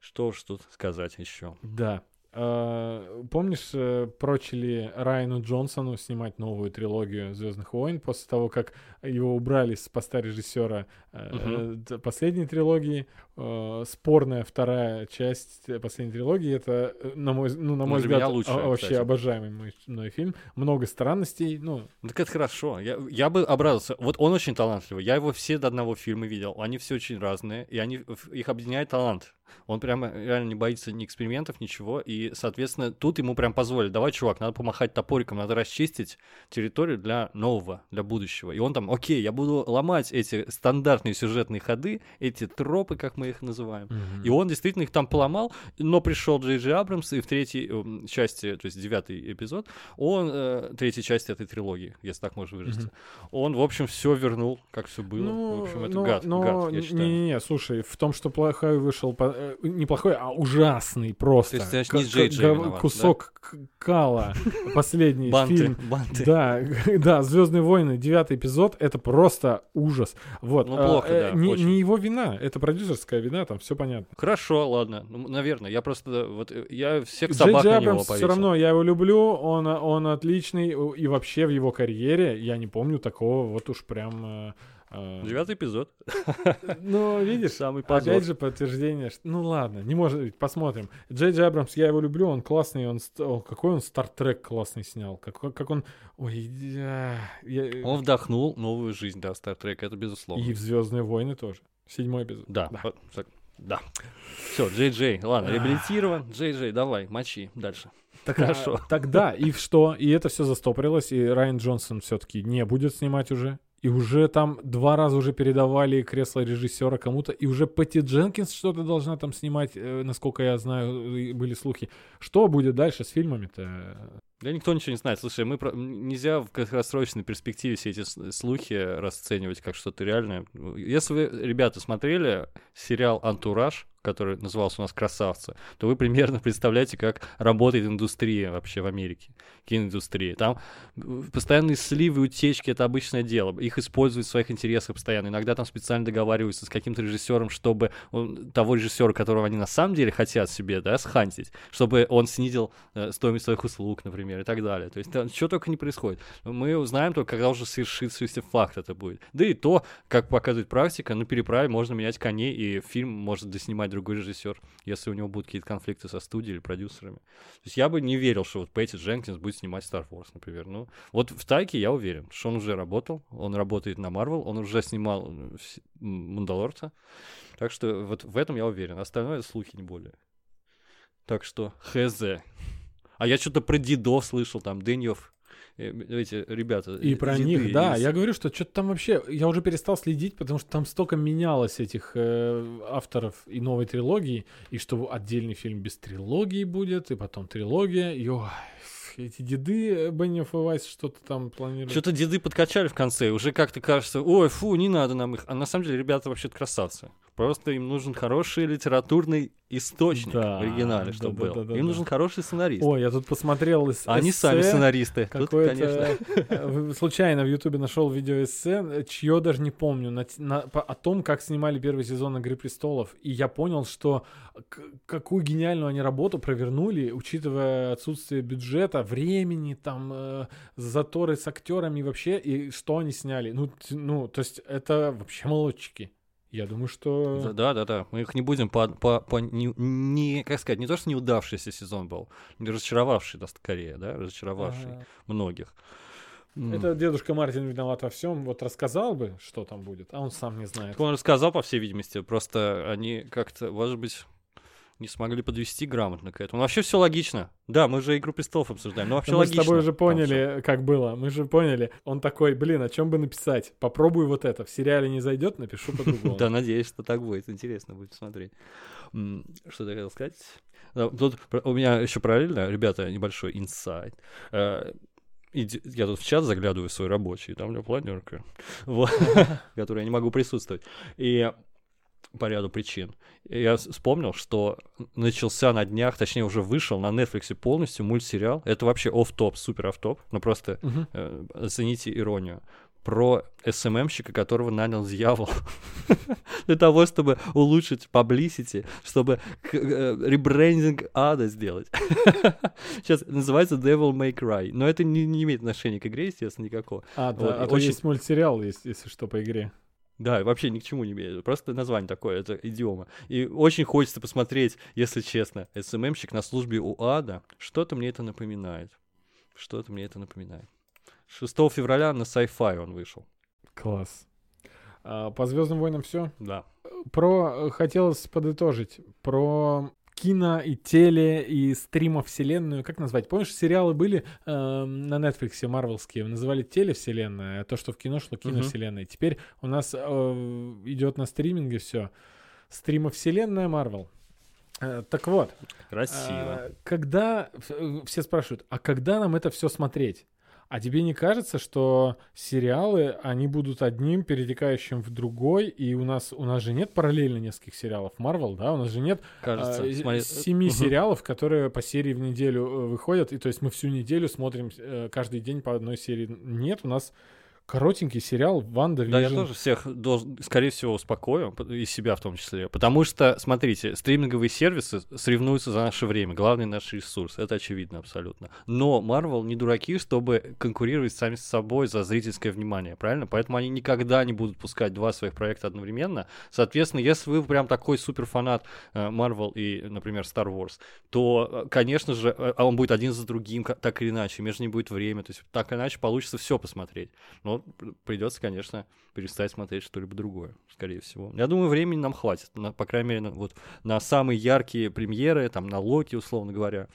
Что уж тут сказать еще. Да. А, Помнишь, э, прочили Райану Джонсону снимать новую трилогию Звездных войн после того, как его убрали с поста режиссера э, Мгм. д- последней трилогии? Э, Спорная вторая часть последней трилогии это, э, на мой, ну, на Ну, мой взгляд, лучшая, а- вообще кстати. обожаемый мой, мной фильм. Много странностей. Ну, Ну, Так это хорошо. Я, я бы обрадовался. Вот он очень талантливый. Я его все до одного фильма видел. Они все очень разные. И они, их объединяет талант. Он прямо реально не боится ни экспериментов, ничего. И, соответственно, тут ему прям позволили. Давай, чувак, надо помахать топориком, надо расчистить территорию для нового, для будущего. И он там, окей, я буду ломать эти стандартные сюжетные ходы, эти тропы, как мы их называем. И он действительно их там поломал, но пришел Джей Джей Абрамс, и в третьей эм, части, то есть девятый эпизод, он, э, третьей части этой трилогии, если так можно выразиться, он, в общем, все вернул, как все было. в общем, это ну, гад, но гад, я считаю. Не-не-не, слушай, в том, что плохой вышел, по- э, не плохой, а ужасный просто. То есть, значит, К- не Джей Джей виноват, Кусок к- кала, последний Банты, фильм. банты. Да, да, Звездные войны, девятый эпизод, это просто ужас. Вот. Ну, плохо, э, да, Не, не его вина, это продюсерская вина, там все понятно. Хорошо, ладно, ну, наверное, я просто, вот, э, я всех собак Джей на него Абрамс все повесил. равно, я его люблю, он, он отличный, и вообще в его карьере я не помню такого вот уж прям... э, Девятый эпизод, Ну, видишь, самый позор. Опять же подтверждение, что... Ну ладно, не может быть, посмотрим. Джей Джей Абрамс, я его люблю, он классный, он... о, какой он Стартрек классный снял, как, как он... Ой, я- я- Он вдохнул новую жизнь, да, Стартрек, это безусловно. И в Звездные войны тоже. Седьмой эпизод. Да, так, да. Все, Джей Джей, ладно, реабилитирован. Джей Джей, давай, мочи дальше. Так, Хорошо. а, тогда, и что? И это все застопорилось, и Райан Джонсон все-таки не будет снимать уже. И уже там два раза уже передавали кресло режиссера кому-то, и уже Пэтти Дженкинс что-то должна там снимать, э, насколько я знаю, и были слухи. Что будет дальше с фильмами-то? Да никто ничего не знает. Слушай, мы про- нельзя в краткосрочной перспективе все эти слухи расценивать как что-то реальное. Если вы, ребята, смотрели сериал «Антураж», который назывался у нас «Красавцы», то вы примерно представляете, как работает индустрия вообще в Америке, киноиндустрия. Там э, постоянные сливы, утечки — это обычное дело. Их используют в своих интересах постоянно. Иногда там специально договариваются с каким-то режиссером, чтобы он- того режиссера, которого они на самом деле хотят себе, да, схантить, чтобы он снизил э, стоимость своих услуг, например, и так далее. То есть там что только не происходит. Мы узнаем только, когда уже свершится, если факт это будет. Да и то, как показывает практика, на переправе можно менять коней, и фильм может доснимать другой режиссер, если у него будут какие-то конфликты со студией или продюсерами. То есть я бы не верил, что вот Пэтти Дженкинс будет снимать Star Wars, например. Ну, вот в Тайке я уверен, что он уже работал, он работает на Marvel, он уже снимал э, Мандалорца. Так что вот в этом я уверен. Остальное слухи, не более. Так что, хз. А я что-то про дедов слышал, там, Дэньев, э, эти ребята. И э, про деды них, да. из- Я говорю, что что-то там вообще... Я уже перестал следить, потому что там столько менялось этих э, авторов и новой трилогии, и что отдельный фильм без трилогии будет, и потом трилогия. И, ой, эти деды э, Бенниф и Вайс что-то там планируют. Что-то деды подкачали в конце, уже как-то кажется, ой, фу, не надо нам их. А на самом деле ребята вообще красавцы. Просто им нужен хороший литературный источник Да, в оригинале, чтобы да, был. да, да, им да. нужен хороший сценарист. Ой, я тут посмотрел А они сами эссе сценаристы. Тут, конечно. Случайно в Ютубе нашел видео эссе, чье даже не помню, на на- по- о том, как снимали первый сезон Игры престолов. И я понял, что какую гениальную они работу провернули, учитывая отсутствие бюджета, времени, там э, заторы с актерами вообще, и что они сняли. Ну, ну, то есть это вообще молодчики. Я думаю, что... Да, да, да. Мы их не будем по, по, по не, не- как сказать, не то, что неудавшийся сезон был, не разочаровавший, да, скорее, да, разочаровавший Ага. многих. Это дедушка Мартин виноват во всем. Вот рассказал бы, что там будет, а он сам не знает. Так Он рассказал, по всей видимости, просто они как-то, может быть, не смогли подвести грамотно к этому. Но вообще все логично. Да, мы же «Игру престолов» обсуждаем, но вообще мы с логично. тобой уже там всё. поняли, как было. Мы же поняли. Он такой, блин, о чем бы написать? Попробую вот это. В сериале не зайдет, напишу по-другому. Да, надеюсь, что так будет. Интересно будет посмотреть. М, Что ты хотел сказать? Тут у меня еще параллельно, ребята, небольшой инсайт. Э, иди- Я тут в чат заглядываю свой рабочий, там у меня планерка, вот, которой я не могу присутствовать. И по ряду причин. Я вспомнил, что начался на днях, точнее уже вышел на Netflix полностью мультсериал. Это вообще оф-топ, супер оф-топ. Ну просто Мгм. э, оцените иронию. Про СММщика, которого нанял дьявол. Для того, чтобы улучшить publicity, чтобы э, ребрендинг ада сделать. Сейчас называется Devil May Cry. Но это не, не имеет отношения к игре, естественно, никакого. А, да, Вот, а то очень- есть мультсериал, если что, по игре. Да, вообще ни к чему не имеет. Просто название такое, это идиома. И очень хочется посмотреть, если честно, СММщик на службе у ада. Что-то мне это напоминает. Что-то мне это напоминает. 6 февраля на Sci-Fi он вышел. Класс. А, по Звездным войнам все. Да. Про э, хотелось подытожить. Про кино и теле и стримов вселенную. Как назвать? Помнишь, сериалы были э, на Netflix марвелские, называли телевселенная, а то, что в кино шло киновселенная. Теперь у нас э, идет на стриминге все. Стримовселенная Марвел. Э, так вот, Красиво. а, когда э, все спрашивают, а когда нам это все смотреть? А тебе не кажется, что сериалы, они будут одним перетекающим в другой, и у нас у нас же нет параллельно нескольких сериалов Marvel, да? У нас же нет Кажется. а, смотри, семи мгм. сериалов, которые по серии в неделю э, выходят, и то есть мы всю неделю смотрим э, каждый день по одной серии. Нет, у нас коротенький сериал Ванда Да, я тоже всех должен, скорее всего, успокою, и себя в том числе. Потому что, смотрите, стриминговые сервисы соревнуются за наше время. Главный наш ресурс. Это очевидно абсолютно. Но Marvel не дураки, чтобы конкурировать сами с собой за зрительское внимание, правильно? Поэтому они никогда не будут пускать два своих проекта одновременно. Соответственно, если вы прям такой супер фанат э, Marvel и, например, Star Wars, то, э, конечно же, э, он будет один за другим, так или иначе, между ними будет время, то есть так или иначе получится все посмотреть. Но придется, конечно, перестать смотреть что-либо другое, скорее всего. Я думаю, времени нам хватит, на- по крайней мере, на, вот на самые яркие премьеры, там, на Локи, условно говоря.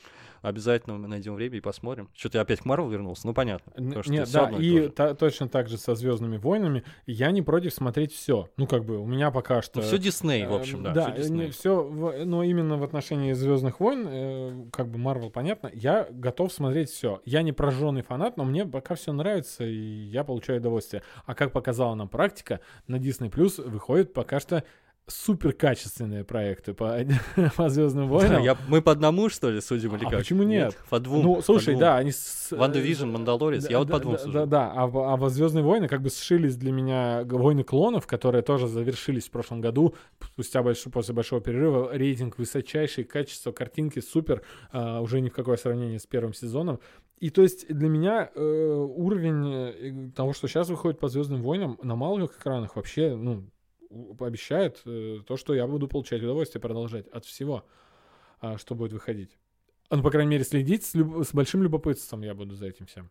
Обязательно мы найдем время и посмотрим. Что-то я опять к Марвел вернулся, ну понятно. что Нет, да, и та- точно так же со Звездными войнами. Я не против смотреть все. Ну, как бы, у меня пока что. Ну, все Дисней, в общем, да. Да, Дисней. все, но именно в отношении Звездных войн, э, как бы Марвел, понятно, я готов смотреть все. Я не прожженный фанат, но мне пока все нравится, и я получаю удовольствие. А как показала нам практика, на Disney Plus выходят пока что супер качественные проекты по, по Звездным Да, войнам. я- мы по одному, что ли, судим или А как? почему нет? По двум. ну, слушай, двум. да, они с... Ванда Вижн, Мандалорец, я вот по двум да, сужу. Да, да, а, а во Звездные войны как бы сшились для меня войны клонов, которые тоже завершились в прошлом году, спустя большой, после большого перерыва. Рейтинг высочайший, качество картинки супер, а, уже ни в какое сравнение с первым сезоном. И то есть для меня э, уровень э, того, что сейчас выходит по Звездным войнам на малых экранах, вообще, ну, обещает э, то, что я буду получать удовольствие продолжать от всего, а, что будет выходить. Ну, по крайней мере, следить с, люб- с большим любопытством я буду за этим всем.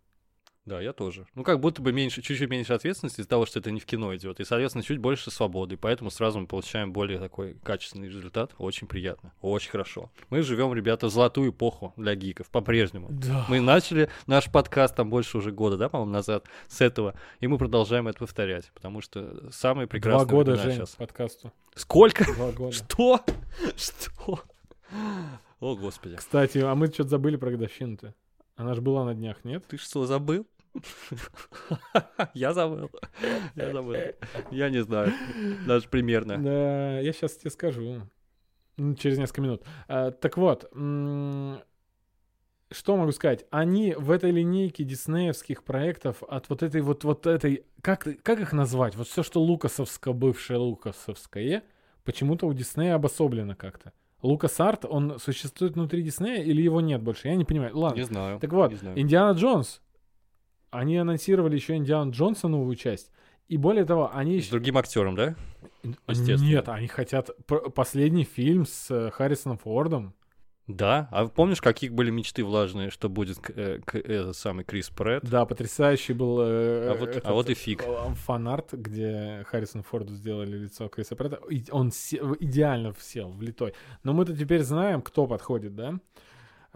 Да, я тоже. Ну, как будто бы меньше, чуть-чуть меньше ответственности из-за того, что это не в кино идет. И, соответственно, чуть больше свободы. Поэтому сразу мы получаем более такой качественный результат. Очень приятно. Очень хорошо. Мы живем, ребята, в золотую эпоху для гиков. По-прежнему. Да. Мы начали наш подкаст там больше уже года, да, по-моему, назад с этого. И мы продолжаем это повторять. Потому что самые Два прекрасные года, времена Жень, сейчас. подкасту. Сколько? Два года. Что? Что? О, господи. Кстати, а мы что-то забыли про годовщину-то. Она же была на днях, нет? Ты что, забыл? Я забыл. Я забыл. Я не знаю. Даже примерно. Да, я сейчас тебе скажу. Через несколько минут. А, так вот, что могу сказать? Они в этой линейке диснеевских проектов от вот этой вот, вот этой... Как, как их назвать? Вот все, что лукасовско, бывшее лукасовское, почему-то у Диснея обособлено как-то. Лукас Арт, он существует внутри Диснея или его нет больше? Я не понимаю. Ладно. Не знаю. Так вот. Индиана Джонс. Они анонсировали еще Индиану Джонса новую часть. И более того, они С другим актером, да? естественно. Нет, они хотят последний фильм с э, Харрисоном Фордом. Да. А помнишь, каких были мечты влажные, что будет э, к- этот самый Крис Претт? Да, потрясающий был э, А вот- а этот, вот и фиг. э, фанарт, где Харрисон Форду сделали лицо Криса Претта. И Он се- идеально сел, влитой. Но мы-то теперь знаем, кто подходит, да?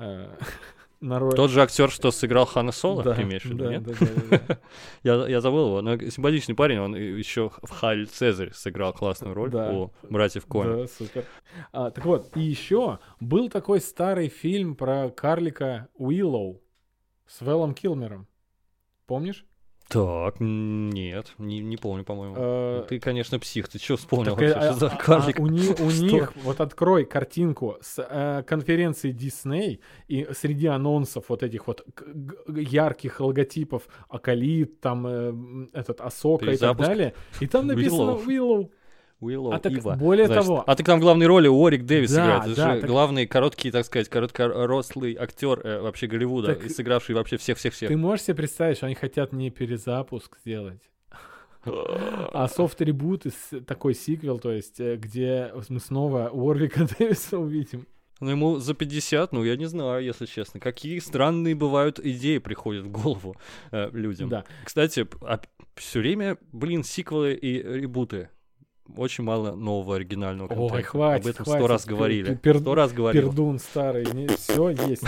На роль... Тот же актер, что сыграл Хана Соло, Да, ты имеешь в виду, да, нет? да, да, да. Я, я забыл его, но симпатичный парень, он еще в Халь Цезарь сыграл классную роль Да. у братьев Коэн. Да, супер. А, так вот, и еще был такой старый фильм про карлика Уиллоу с Велом Килмером. Помнишь? Так, нет, не, не помню, по-моему. Э, Ты, конечно, псих, ты что вспомнил Так, э, вообще, что за а- а- карлик? у, ни- у них, вот открой картинку с э, конференции Disney, и среди анонсов вот этих вот ярких логотипов Акалит, там э, этот Асока и так далее, и там написано Willow. Уиллоу, А так Ива. более Значит, того- А так там главной роли Уорик Дэвис Да, играет. Это да, же так- главный короткий, так сказать, короткорослый актер э, вообще Голливуда, Так сыгравший вообще всех-всех-всех. Ты можешь себе представить, что они хотят не перезапуск сделать, а софт-ребут, и с- такой сиквел, то есть, э, где мы снова Уорвика Дэвиса увидим. Ну, ему за 50, ну, я не знаю, если честно. Какие странные бывают идеи приходят в голову э, людям. Да. Кстати, все время, блин, сиквелы и ребуты. Очень мало нового оригинального Ой, контента. хватит, Об этом сто раз говорили. пер- Сто раз говорил. Пердун старый, все есть.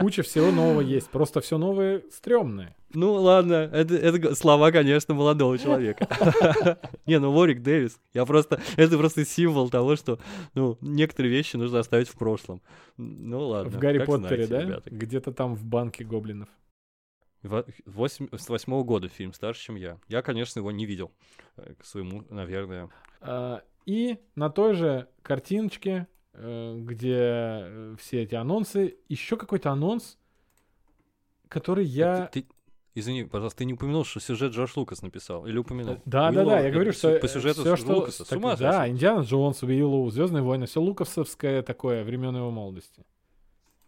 Куча всего нового есть, просто все новое стрёмное. Ну ладно, это, это слова, конечно, молодого человека. Не, ну Ворик Дэвис, я просто, это просто символ того, что, ну, некоторые вещи нужно оставить в прошлом. Ну ладно. В Гарри Поттере, да? Где-то там в банке гоблинов. Во- восемь- С восьмого года фильм старше, чем я. Я, конечно, его не видел. э, К своему, наверное. А, И на той же картиночке, э, где э, все эти анонсы, еще какой-то анонс, который я... Ты- ты- Извини, пожалуйста, ты не упомянул, что сюжет Джордж Лукас написал? Или упомянул? Да, да, Уиллоу, да, я э, говорю, что По сюжету все, с что... Лукаса. С так, ума да, сошел. Индиана Джонс, Уиллоу, Звездные войны, все луковсовское такое, времен его молодости.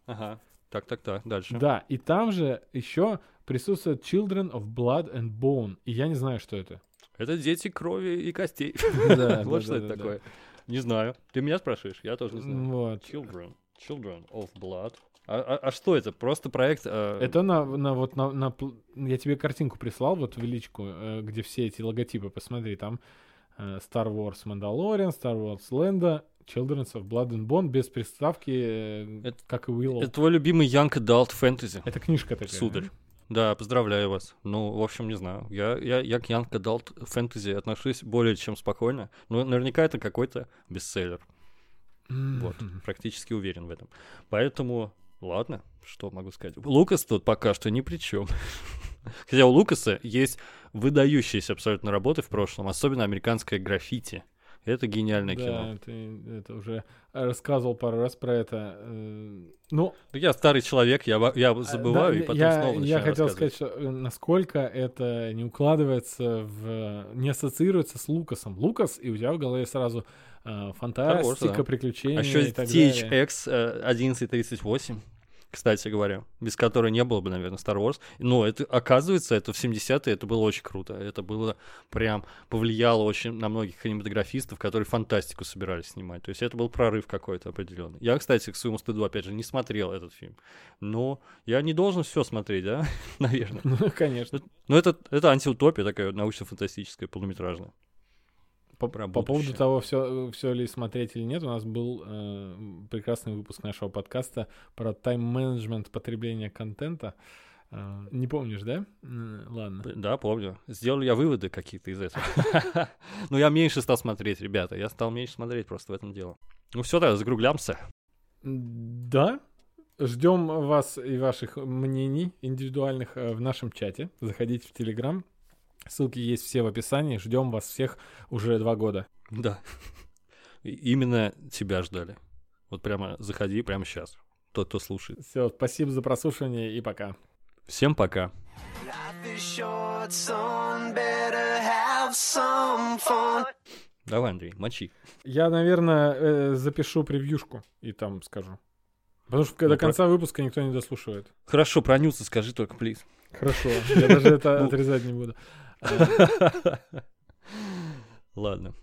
Ага. Так, так, так, дальше. Да, и там же еще присутствует Children of Blood and Bone, и я не знаю, что это. Это дети крови и костей. Вот что это такое. Не знаю. Ты меня спрашиваешь? Я тоже не знаю. Children. Children of Blood. А, а- а что это? Просто проект... э, Это на, на вот на, на я тебе картинку прислал вот в личку, э, где все эти логотипы, посмотри, там э, Star Wars Mandalorian, Star Wars Lando, Children of Blood and Bone без приставки, э, Это- как и Willow. Это твой любимый Young Adult Fantasy. Это книжка такая. Сударь. Да, поздравляю вас. Ну, в общем, не знаю. Я, я, я к Young Adult Fantasy отношусь более чем спокойно. Но наверняка это какой-то бестселлер. Вот, практически уверен в этом. Поэтому, ладно, что могу сказать. Лукас тут пока что ни при чем. Хотя у Лукаса есть выдающиеся абсолютно работы в прошлом, особенно американское граффити. Это гениальное Да, кино. ты это уже рассказывал пару раз про это. э, Ну, Я старый человек, я, я забываю, Да, и потом я, снова Я хотел сказать, что э, насколько это не укладывается в... не ассоциируется с Лукасом. Лукас, и у тебя в голове сразу э, фантастика, да. приключения А еще и так Stage далее. X э, 1138. Кстати говоря, без которой не было бы, наверное, Star Wars. Но это, оказывается, это в 70-е, это было очень круто. Это было прям, повлияло очень на многих кинематографистов, которые фантастику собирались снимать. То есть это был прорыв какой-то определенный. Я, кстати, к своему стыду, опять же, не смотрел этот фильм. Но я не должен все смотреть, да? Наверное. Ну, конечно. Но это, это антиутопия такая научно-фантастическая, полнометражная. По, по поводу того, все, все ли смотреть или нет, у нас был э, прекрасный выпуск нашего подкаста про тайм-менеджмент потребления контента. Э, не помнишь, да? Ладно. Да, помню. Сделал я выводы какие-то из этого. Но я меньше стал смотреть, ребята. Я стал меньше смотреть просто в этом дело. Ну все, тогда закруглямся. Да. Ждем вас и ваших мнений индивидуальных э, в нашем чате. Заходите в Телеграм. Ссылки есть все в описании. Ждем вас всех уже два года. Да. Именно тебя ждали. Вот прямо заходи прямо сейчас. Тот, кто слушает. Все, спасибо за прослушивание и пока. Всем пока. Давай, Андрей, мочи. Я, наверное, э, запишу превьюшку и там скажу. Потому что до Ну, про- конца выпуска никто не дослушивает. Хорошо, про Нюца скажи только, плиз. Хорошо, я даже это Ну. отрезать не буду. Ладно.